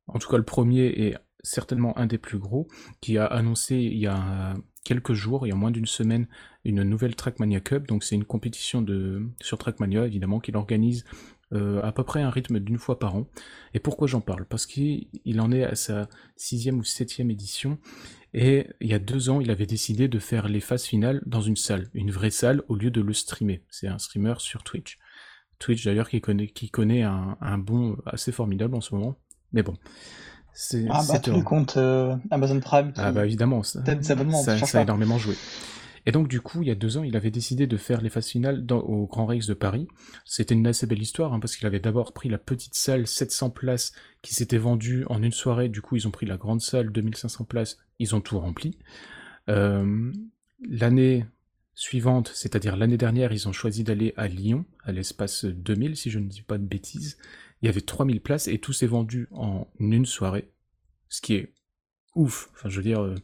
en tout cas le premier et certainement un des plus gros, qui a annoncé il y a quelques jours, il y a moins d'une semaine, une nouvelle Trackmania Cup, donc c'est une compétition de, sur Trackmania évidemment, qu'il organise euh, à peu près un rythme d'une fois par an. Et pourquoi j'en parle? Parce qu'il en est à sa sixième ou septième édition, et il y a deux ans, il avait décidé de faire les phases finales dans une salle, une vraie salle, au lieu de le streamer. C'est un streamer sur Twitch. Twitch d'ailleurs qui connaît, qui connaît un, un bon assez formidable en ce moment. Mais bon. Ah bah tu comptes euh, Amazon Prime. Ah bah évidemment, ça, ça, ça a énormément joué. Et donc du coup, il y a deux ans, il avait décidé de faire les phases finales au Grand Rex de Paris. C'était une assez belle histoire, hein, parce qu'il avait d'abord pris la petite salle 700 places qui s'était vendue en une soirée. Du coup, ils ont pris la grande salle 2500 places, ils ont tout rempli. Euh, l'année suivante, c'est-à-dire l'année dernière, ils ont choisi d'aller à Lyon, à l'espace 2000, si je ne dis pas de bêtises. Il y avait 3000 places et tout s'est vendu en une soirée, ce qui est ouf. Enfin, je veux dire, euh,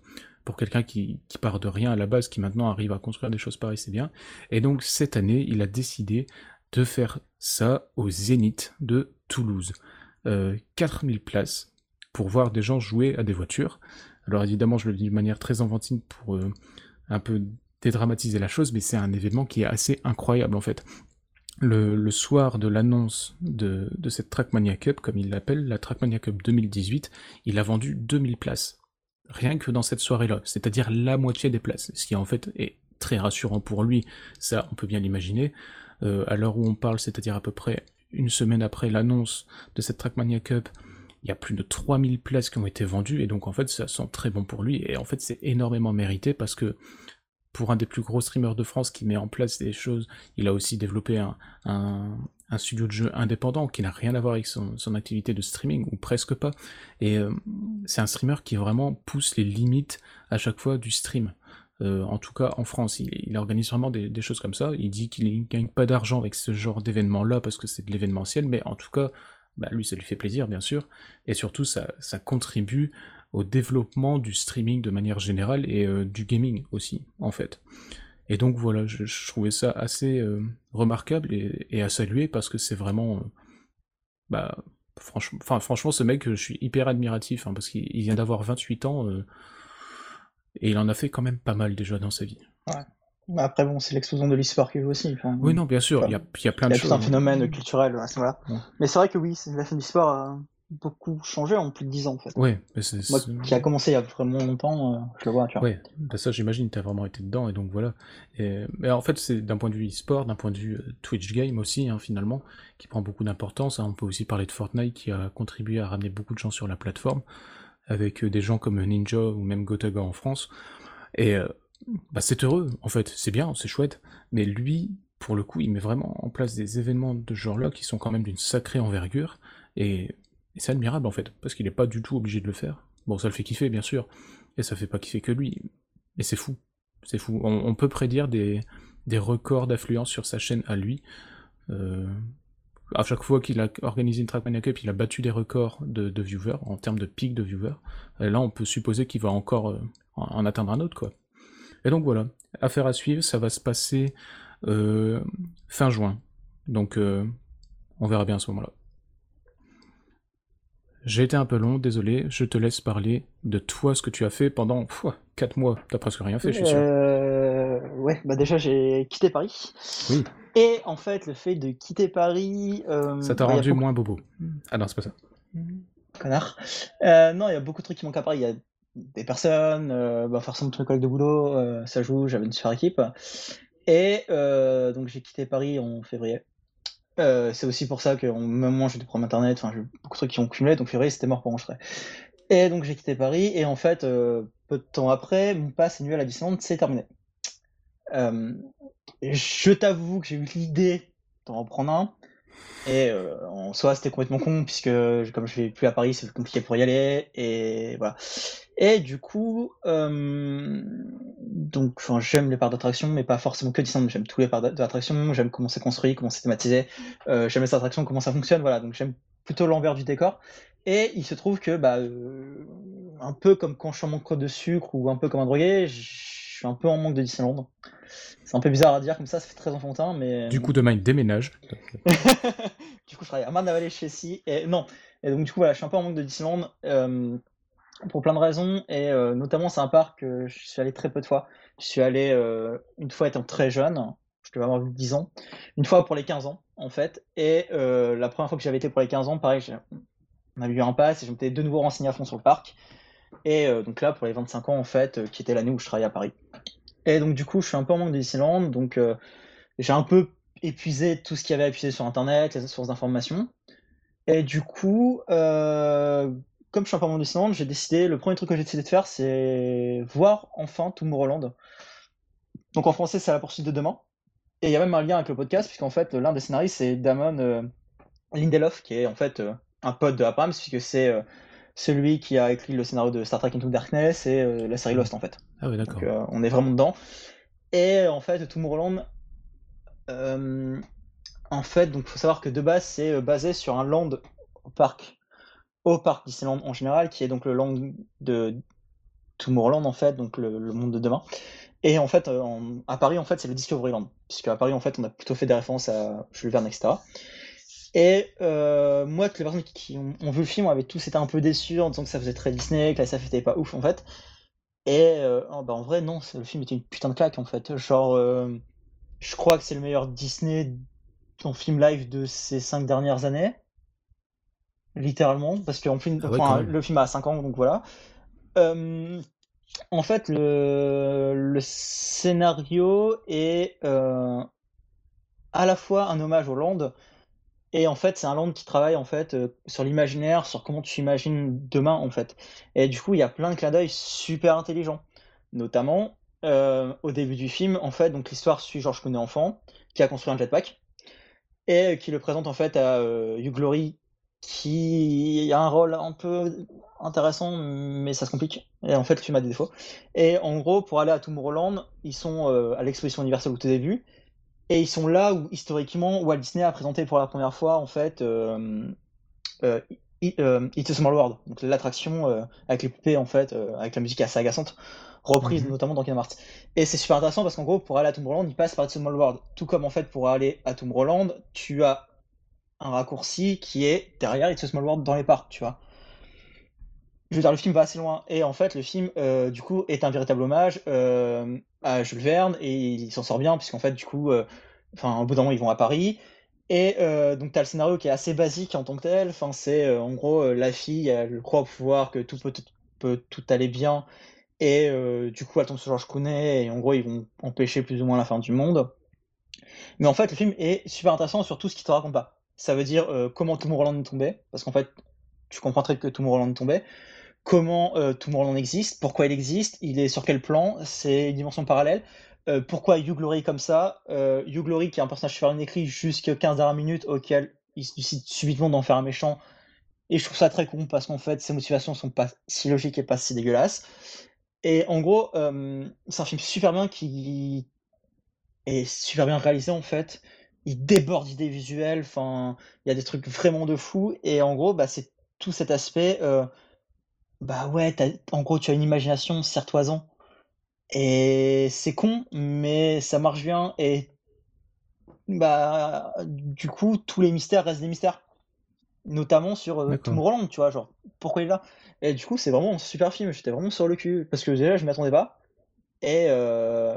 pour quelqu'un qui, part de rien à la base, qui maintenant arrive à construire des choses pareilles, c'est bien. Et donc cette année, il a décidé de faire ça au Zénith de Toulouse. 4000 euh, places pour voir des gens jouer à des voitures. Alors évidemment, je le dis de manière très enfantine pour euh, un peu dédramatiser la chose, mais c'est un événement qui est assez incroyable en fait. Le, soir de l'annonce de, de, cette Trackmania Cup, comme il l'appelle, la Trackmania Cup 2018, il a vendu 2000 places rien que dans cette soirée-là, c'est-à-dire la moitié des places, ce qui en fait est très rassurant pour lui, ça on peut bien l'imaginer. Euh, à l'heure où on parle, c'est-à-dire à peu près une semaine après l'annonce de cette Trackmania Cup, il y a plus de 3000 places qui ont été vendues, et donc en fait ça sent très bon pour lui, et en fait c'est énormément mérité parce que pour un des plus gros streamers de France qui met en place des choses, il a aussi développé un, un, studio de jeu indépendant qui n'a rien à voir avec son, activité de streaming, ou presque pas. Et euh, c'est un streamer qui vraiment pousse les limites à chaque fois du stream. Euh, en tout cas en France, il, organise vraiment des, choses comme ça. Il dit qu'il ne gagne pas d'argent avec ce genre d'événement-là parce que c'est de l'événementiel, mais en tout cas, bah, lui, ça lui fait plaisir, bien sûr. Et surtout, ça, ça contribue au développement du streaming de manière générale et euh, du gaming aussi, en fait. Et donc voilà, je, trouvais ça assez euh, remarquable et, à saluer parce que c'est vraiment, euh, bah, franchement, enfin franchement, ce mec, je suis hyper admiratif hein, parce qu'il vient d'avoir 28 ans et il en a fait quand même pas mal déjà dans sa vie. Ouais. Bah, après, bon, c'est l'explosion de l'e-sport qui joue aussi. oui, non, bien sûr, il y, a, y, a, plein de choses. Il y a tout un phénomène culturel à ce moment-là. Mais c'est vrai que oui, la fin du sport beaucoup changé en plus de 10 ans en fait. Ouais, mais c'est. Moi qui a commencé il y a vraiment longtemps, euh, je le vois, tu vois. Ouais, bah ça j'imagine, tu as vraiment été dedans et donc voilà. Et, mais en fait, c'est d'un point de vue e-sport, d'un point de vue euh, Twitch game aussi, hein, finalement, qui prend beaucoup d'importance. Hein. On peut aussi parler de Fortnite qui a contribué à ramener beaucoup de gens sur la plateforme, avec euh, des gens comme Ninja ou même Gotaga en France. Et bah, c'est heureux, en fait, c'est bien, c'est chouette, mais lui, pour le coup, il met vraiment en place des événements de ce genre-là qui sont quand même d'une sacrée envergure. Et et c'est admirable en fait, parce qu'il n'est pas du tout obligé de le faire. Bon, ça le fait kiffer, bien sûr, et ça fait pas kiffer que lui. Mais c'est fou, c'est fou. On, peut prédire des, des records d'affluence sur sa chaîne à lui. Euh, à chaque fois qu'il a organisé une Trackmania Cup, il a battu des records de, viewers, en termes de pic de viewers. Et là, on peut supposer qu'il va encore euh, en atteindre un autre, quoi. Et donc voilà, affaire à suivre, ça va se passer euh, fin juin. Donc on verra bien à ce moment-là. J'ai été un peu long, désolé, je te laisse parler de toi, ce que tu as fait pendant 4 mois. T'as presque rien fait, je suis sûr. Euh, ouais, bah déjà j'ai quitté Paris. Oui. Et en fait, le fait de quitter Paris. Euh, ça t'a bah, rendu moins bobo. Ah non, c'est pas ça. Connard. Euh, non, il y a beaucoup de trucs qui manquent à Paris. Il y a des personnes, bah forcément tous mes collègues de boulot, ça joue, j'avais une super équipe. Et donc j'ai quitté Paris en février. Euh, c'est aussi pour ça que même moi j'ai des problèmes internet, enfin j'ai beaucoup de trucs qui ont cumulé, donc février c'était mort pour rentrer. Et donc j'ai quitté Paris, et en fait, euh, peu de temps après, mon pass annuel à Disneyland s'est terminé. Euh, je t'avoue que j'ai eu l'idée d'en reprendre un, et en soi c'était complètement con, puisque comme je vais plus à Paris, c'est compliqué pour y aller, et voilà. Et du coup, euh, donc, j'aime les parcs d'attraction, mais pas forcément que Disneyland. J'aime tous les parcs d'attraction. J'aime comment c'est construit, comment c'est thématisé. Euh, j'aime les attractions, comment ça fonctionne. Voilà, donc j'aime plutôt l'envers du décor. Et il se trouve que, bah, euh, un peu comme quand je suis en manque de sucre ou un peu comme un drogué, je suis un peu en manque de Disneyland. C'est un peu bizarre à dire comme ça, ça fait très enfantin, mais. Du coup, demain, il déménage. du coup, je travaille à Marne-la-Vallée chez Si. Et non. Et donc, du coup, voilà, je suis un peu en manque de Disneyland. Euh, pour plein de raisons, et euh, notamment c'est un parc que je suis allé très peu de fois. Je suis allé euh, une fois étant très jeune, je devais avoir 10 ans, une fois pour les 15 ans en fait, et euh, la première fois que j'avais été pour les 15 ans, pareil, on avait eu un pass et je m'étais de nouveau renseigné à fond sur le parc. Et donc là, pour les 25 ans en fait, qui était l'année où je travaillais à Paris. Et donc du coup, je suis un peu en manque de Disneyland, donc j'ai un peu épuisé tout ce qu'il y avait à épuiser sur Internet, les sources d'informations. Et du coup, comme je suis un peu Disneyland, j'ai décidé, le premier truc que j'ai décidé de faire, c'est voir enfin Tomorrowland. Donc en français, c'est la poursuite de demain. Et il y a même un lien avec le podcast, puisqu'en fait, l'un des scénaristes, c'est Damon euh, Lindelof, qui est en fait euh, un pote de Abrams, puisque c'est euh, celui qui a écrit le scénario de Star Trek Into Darkness et la série Lost, en fait. Ah oui, d'accord. Donc on est vraiment dedans. Et en fait, Tomorrowland, en fait, donc faut savoir que de base, c'est basé sur un land park au parc Disneyland en général, qui est donc le land de Tomorrowland en fait, donc le, monde de demain. Et en fait, euh, à Paris, en fait, c'est le Discoveryland, puisque à Paris, en fait, on a plutôt fait des références à Jules Verne, etc. Et euh, moi, que les personnes qui ont, vu le film avaient tous été un peu déçus en disant que ça faisait très Disney, que la SF était pas ouf, en fait. Et euh, oh, bah, en vrai, non, le film était une putain de claque, en fait. Genre, je crois que c'est le meilleur Disney en film live de ces cinq dernières années littéralement, parce que film, ah le film a 5 ans, donc voilà. en fait, le, le scénario est euh, à la fois un hommage au land, et en fait, c'est un land qui travaille en fait euh, sur l'imaginaire, sur comment tu imagines demain en fait. Et du coup, il y a plein de clins d'œil super intelligents. Notamment, au début du film, en fait, donc l'histoire suit George Clooney enfant, qui a construit un jetpack, et qui le présente en fait à Hugh Glory, qui a un rôle un peu intéressant, mais ça se complique. Et en fait, le film a des défauts. Et en gros, pour aller à Tomorrowland, ils sont à l'exposition universelle au tout début, et ils sont là où historiquement Walt Disney a présenté pour la première fois en fait euh, euh, euh It's a Small World, donc l'attraction euh, avec les poupées en fait, euh, avec la musique assez agaçante, reprise mhm. notamment dans Kingdom Hearts. Et c'est super intéressant parce qu'en gros pour aller à Tomorrowland, il passe par It's a Small World, tout comme en fait pour aller à Tomorrowland, tu as un raccourci qui est derrière It's a Small World dans les parcs, tu vois je veux dire, le film va assez loin. Et en fait, le film, euh, du coup, est un véritable hommage euh, à Jules Verne et il s'en sort bien, puisqu'en fait, du coup, euh, enfin, au bout d'un moment, ils vont à Paris. Et donc, tu as le scénario qui est assez basique en tant que tel. Enfin, c'est en gros, la fille, elle croit pouvoir que tout peut, peut tout aller bien. Et du coup, elle tombe sur Georges Clooney et en gros, ils vont empêcher plus ou moins la fin du monde. Mais en fait, le film est super intéressant sur tout ce qu'il te raconte pas. Ça veut dire comment tout Roland est tombé, parce qu'en fait, tu comprends très que est tombé comment euh, Tomorrowland existe, pourquoi il existe, il est sur quel plan, c'est une dimension parallèle. Euh, pourquoi Hugh Glory comme ça euh, Hugh Glory qui est un personnage super écrit jusqu'à 15 dernières minutes auquel il décide subitement d'en faire un méchant. Et je trouve ça très con parce qu'en fait ses motivations sont pas si logiques et pas si dégueulasses. Et en gros, euh, c'est un film super bien qui est super bien réalisé en fait. Il déborde d'idées visuelles, enfin, il y a des trucs vraiment de fou. Et en gros, bah, c'est tout cet aspect euh, bah ouais, en gros, tu as une imagination certoisant. Et c'est con, mais ça marche bien. Et bah, du coup, tous les mystères restent des mystères. Notamment sur euh, Tom Roland, tu vois, genre, pourquoi il est là Et du coup, c'est vraiment un super film. J'étais vraiment sur le cul. Parce que déjà, je m'y attendais pas. Et euh,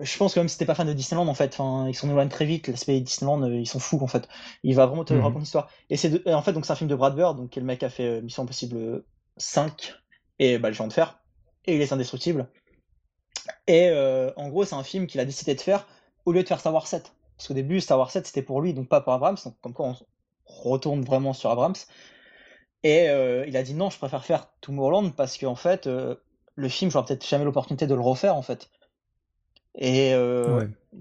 je pense que même si t'es pas fan de Disneyland, en fait, ils sont loin très vite. L'aspect Disneyland, euh, ils sont fous, en fait. Il va vraiment te mmh raconter l'histoire. Et c'est en fait, donc c'est un film de Brad Bird, donc qui est le mec qui a fait Mission Impossible 5 et bah, le géant de fer, et il est indestructible. Et euh, en gros, c'est un film qu'il a décidé de faire au lieu de faire Star Wars 7. Parce qu'au début, Star Wars 7, c'était pour lui, donc pas pour Abrams. Donc, comme quoi, on retourne vraiment sur Abrams. Et euh, il a dit non, je préfère faire Tomorrowland parce qu'en fait, euh, le film, j'aurai peut-être jamais l'opportunité de le refaire en fait. Et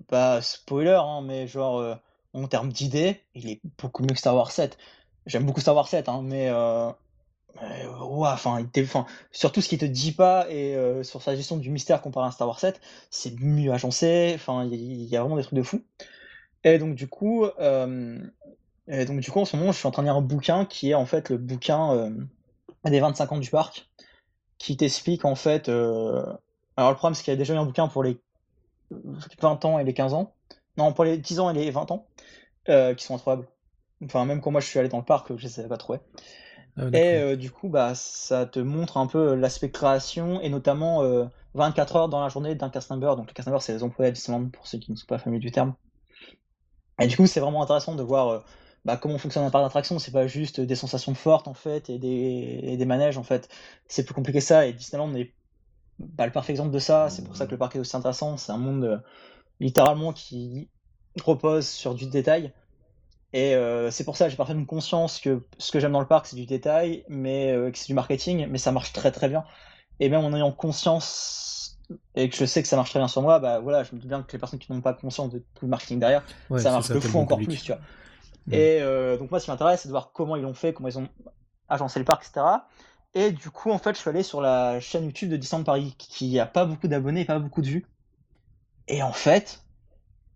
bah, spoiler, hein, mais genre, en termes d'idées, il est beaucoup mieux que Star Wars 7. J'aime beaucoup Star Wars 7, hein, mais ouais, enfin, enfin, sur tout ce qui te dit pas et euh, sur sa gestion du mystère comparé à Star Wars 7, c'est mieux agencé. Enfin, il y, a vraiment des trucs de fou. Et donc du coup, euh, et donc du coup, en ce moment, je suis en train de lire un bouquin qui est en fait le bouquin euh, des 25 ans du parc, qui t'explique en fait. alors le problème, c'est qu'il y a déjà eu un bouquin pour les 20 ans et les 15 ans. Non, pour les 10 ans et les 20 ans, qui sont incroyables. Enfin, même quand moi je suis allé dans le parc, je ne les avais pas trouvés. Ah et euh, du coup, bah, ça te montre un peu l'aspect création et notamment 24 euh, heures dans la journée d'un cast member. Donc, le cast member, c'est les employés à Disneyland pour ceux qui ne sont pas familiers du terme. Et du coup, c'est vraiment intéressant de voir euh, bah, comment fonctionne un parc d'attraction. C'est pas juste des sensations fortes en fait et des, et des manèges en fait. C'est plus compliqué que ça. Et Disneyland est bah, le parfait exemple de ça. C'est pour ça que le parc est aussi intéressant. C'est un monde littéralement qui repose sur du détail. Et euh, c'est pour ça que j'ai parfaitement conscience que ce que j'aime dans le parc, c'est du détail, mais euh, que c'est du marketing, mais ça marche très très bien. Et même en ayant conscience et que je sais que ça marche très bien sur moi, bah voilà, je me dis bien que les personnes qui n'ont pas conscience de tout le marketing derrière, ça marche de fou encore plus, tu vois. Mm. Et euh, donc moi, ce qui m'intéresse, c'est de voir comment ils l'ont fait, comment ils ont agencé le parc, etc. Et du coup, en fait, je suis allé sur la chaîne YouTube de Disneyland Paris, qui a pas beaucoup d'abonnés, pas beaucoup de vues. Et en fait,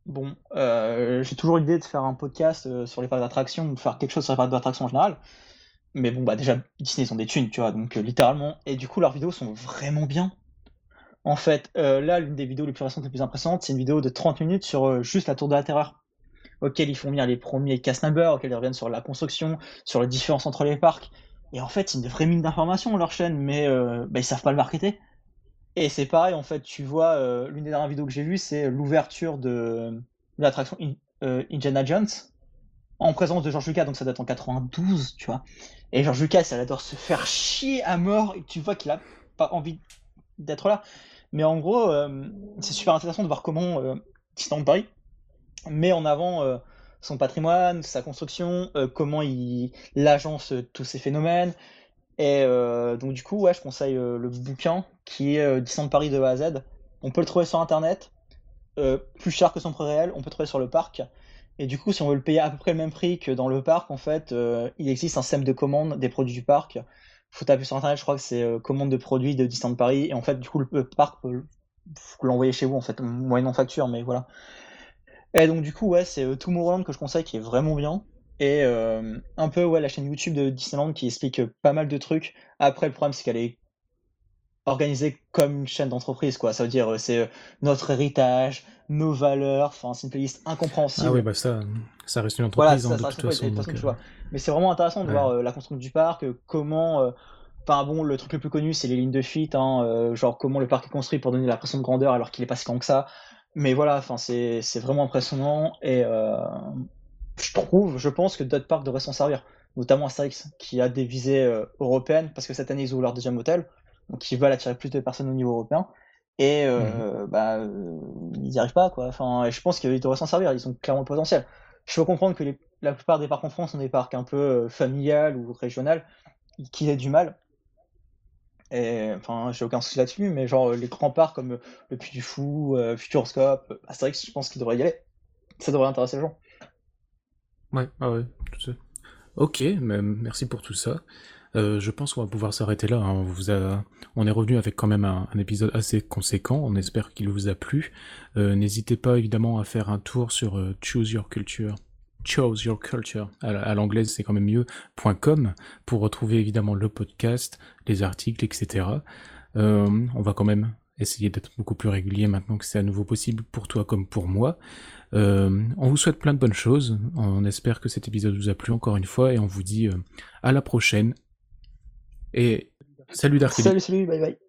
Bon, euh, j'ai toujours l'idée de faire un podcast euh, sur les parcs d'attraction, de faire quelque chose sur les parcs d'attraction en général. Mais bon, bah déjà, Disney sont des thunes, tu vois, donc euh, littéralement. Et du coup, leurs vidéos sont vraiment bien. En fait, là, l'une des vidéos les plus récentes, les plus impressionnantes, c'est une vidéo de 30 minutes sur juste la Tour de la Terreur, auquel ils font venir les premiers cast auquel ils reviennent sur la construction, sur les différences entre les parcs. Et en fait, c'est une vraie mine d'informations, leur chaîne, mais bah, ils savent pas le marketer. Et c'est pareil, en fait, tu vois, euh, l'une des dernières vidéos que j'ai vues, c'est l'ouverture de, l'attraction euh, Indiana Jones en présence de George Lucas, donc ça date en 92, tu vois. Et George Lucas, elle adore se faire chier à mort, et tu vois qu'il a pas envie d'être là. Mais en gros, euh, c'est super intéressant de voir comment euh, Disneyland Paris met en avant son patrimoine, sa construction, comment il, il agence tous ces phénomènes, et euh, donc du coup, ouais, je conseille euh, le bouquin qui est euh, Disneyland Paris de A à Z. on peut le trouver sur internet, plus cher que son prix réel, on peut le trouver sur le parc. Et du coup, si on veut le payer à peu près le même prix que dans le parc, en fait, il existe un système de commande des produits du parc. Faut taper sur internet, je crois que c'est commande de produits de Disneyland Paris. Et en fait, du coup, le, parc peut l'envoyer chez vous, en fait, moyennant facture, mais voilà. Et donc, du coup, ouais, c'est Tomorrowland que je conseille qui est vraiment bien. Et un peu, ouais, la chaîne YouTube de Disneyland qui explique pas mal de trucs. Après, le problème, c'est qu'elle est organisée comme une chaîne d'entreprise, quoi. Ça veut dire, c'est notre héritage, nos valeurs, enfin, c'est une playlist incompréhensible. Ah oui, bah ça, ça reste une entreprise, voilà, ça, hein, de toute façon. Euh, Mais c'est vraiment intéressant de voir la construction du parc, comment. Enfin bon, le truc le plus connu, c'est les lignes de fuite, hein, genre comment le parc est construit pour donner l'impression de grandeur alors qu'il est pas si grand que ça. Mais voilà, enfin c'est vraiment impressionnant et je trouve, je pense que d'autres parcs devraient s'en servir, notamment Astérix, qui a des visées euh, européennes, parce que cette année ils ouvrent leur deuxième hôtel, donc ils veulent attirer plus de personnes au niveau européen, et euh, mmh. bah, euh, ils n'y arrivent pas, quoi. Enfin, je pense qu'ils devraient s'en servir, ils ont clairement le potentiel. Je peux comprendre que la plupart des parcs en France sont des parcs un peu familial ou régional, qui aient du mal. Enfin, j'ai aucun souci là-dessus, mais genre les grands parcs comme le Puy du Fou, Futuroscope, Astérix, je pense qu'ils devraient y aller. Ça devrait intéresser les gens. Ouais, ah ouais, tout ça. Ok, merci pour tout ça. Euh, je pense qu'on va pouvoir s'arrêter là. Hein. On, est revenu avec quand même un, épisode assez conséquent. On espère qu'il vous a plu. Euh, n'hésitez pas évidemment à faire un tour sur euh, Choose Your Culture. Choose Your Culture, à, l'anglaise c'est quand même mieux, .com, pour retrouver évidemment le podcast, les articles, etc. on va quand même essayer d'être beaucoup plus régulier maintenant que c'est à nouveau possible pour toi comme pour moi. Euh, on vous souhaite plein de bonnes choses. On espère que cet épisode vous a plu encore une fois et on vous dit euh, à la prochaine. Et salut Dark Salut, salut, bye bye.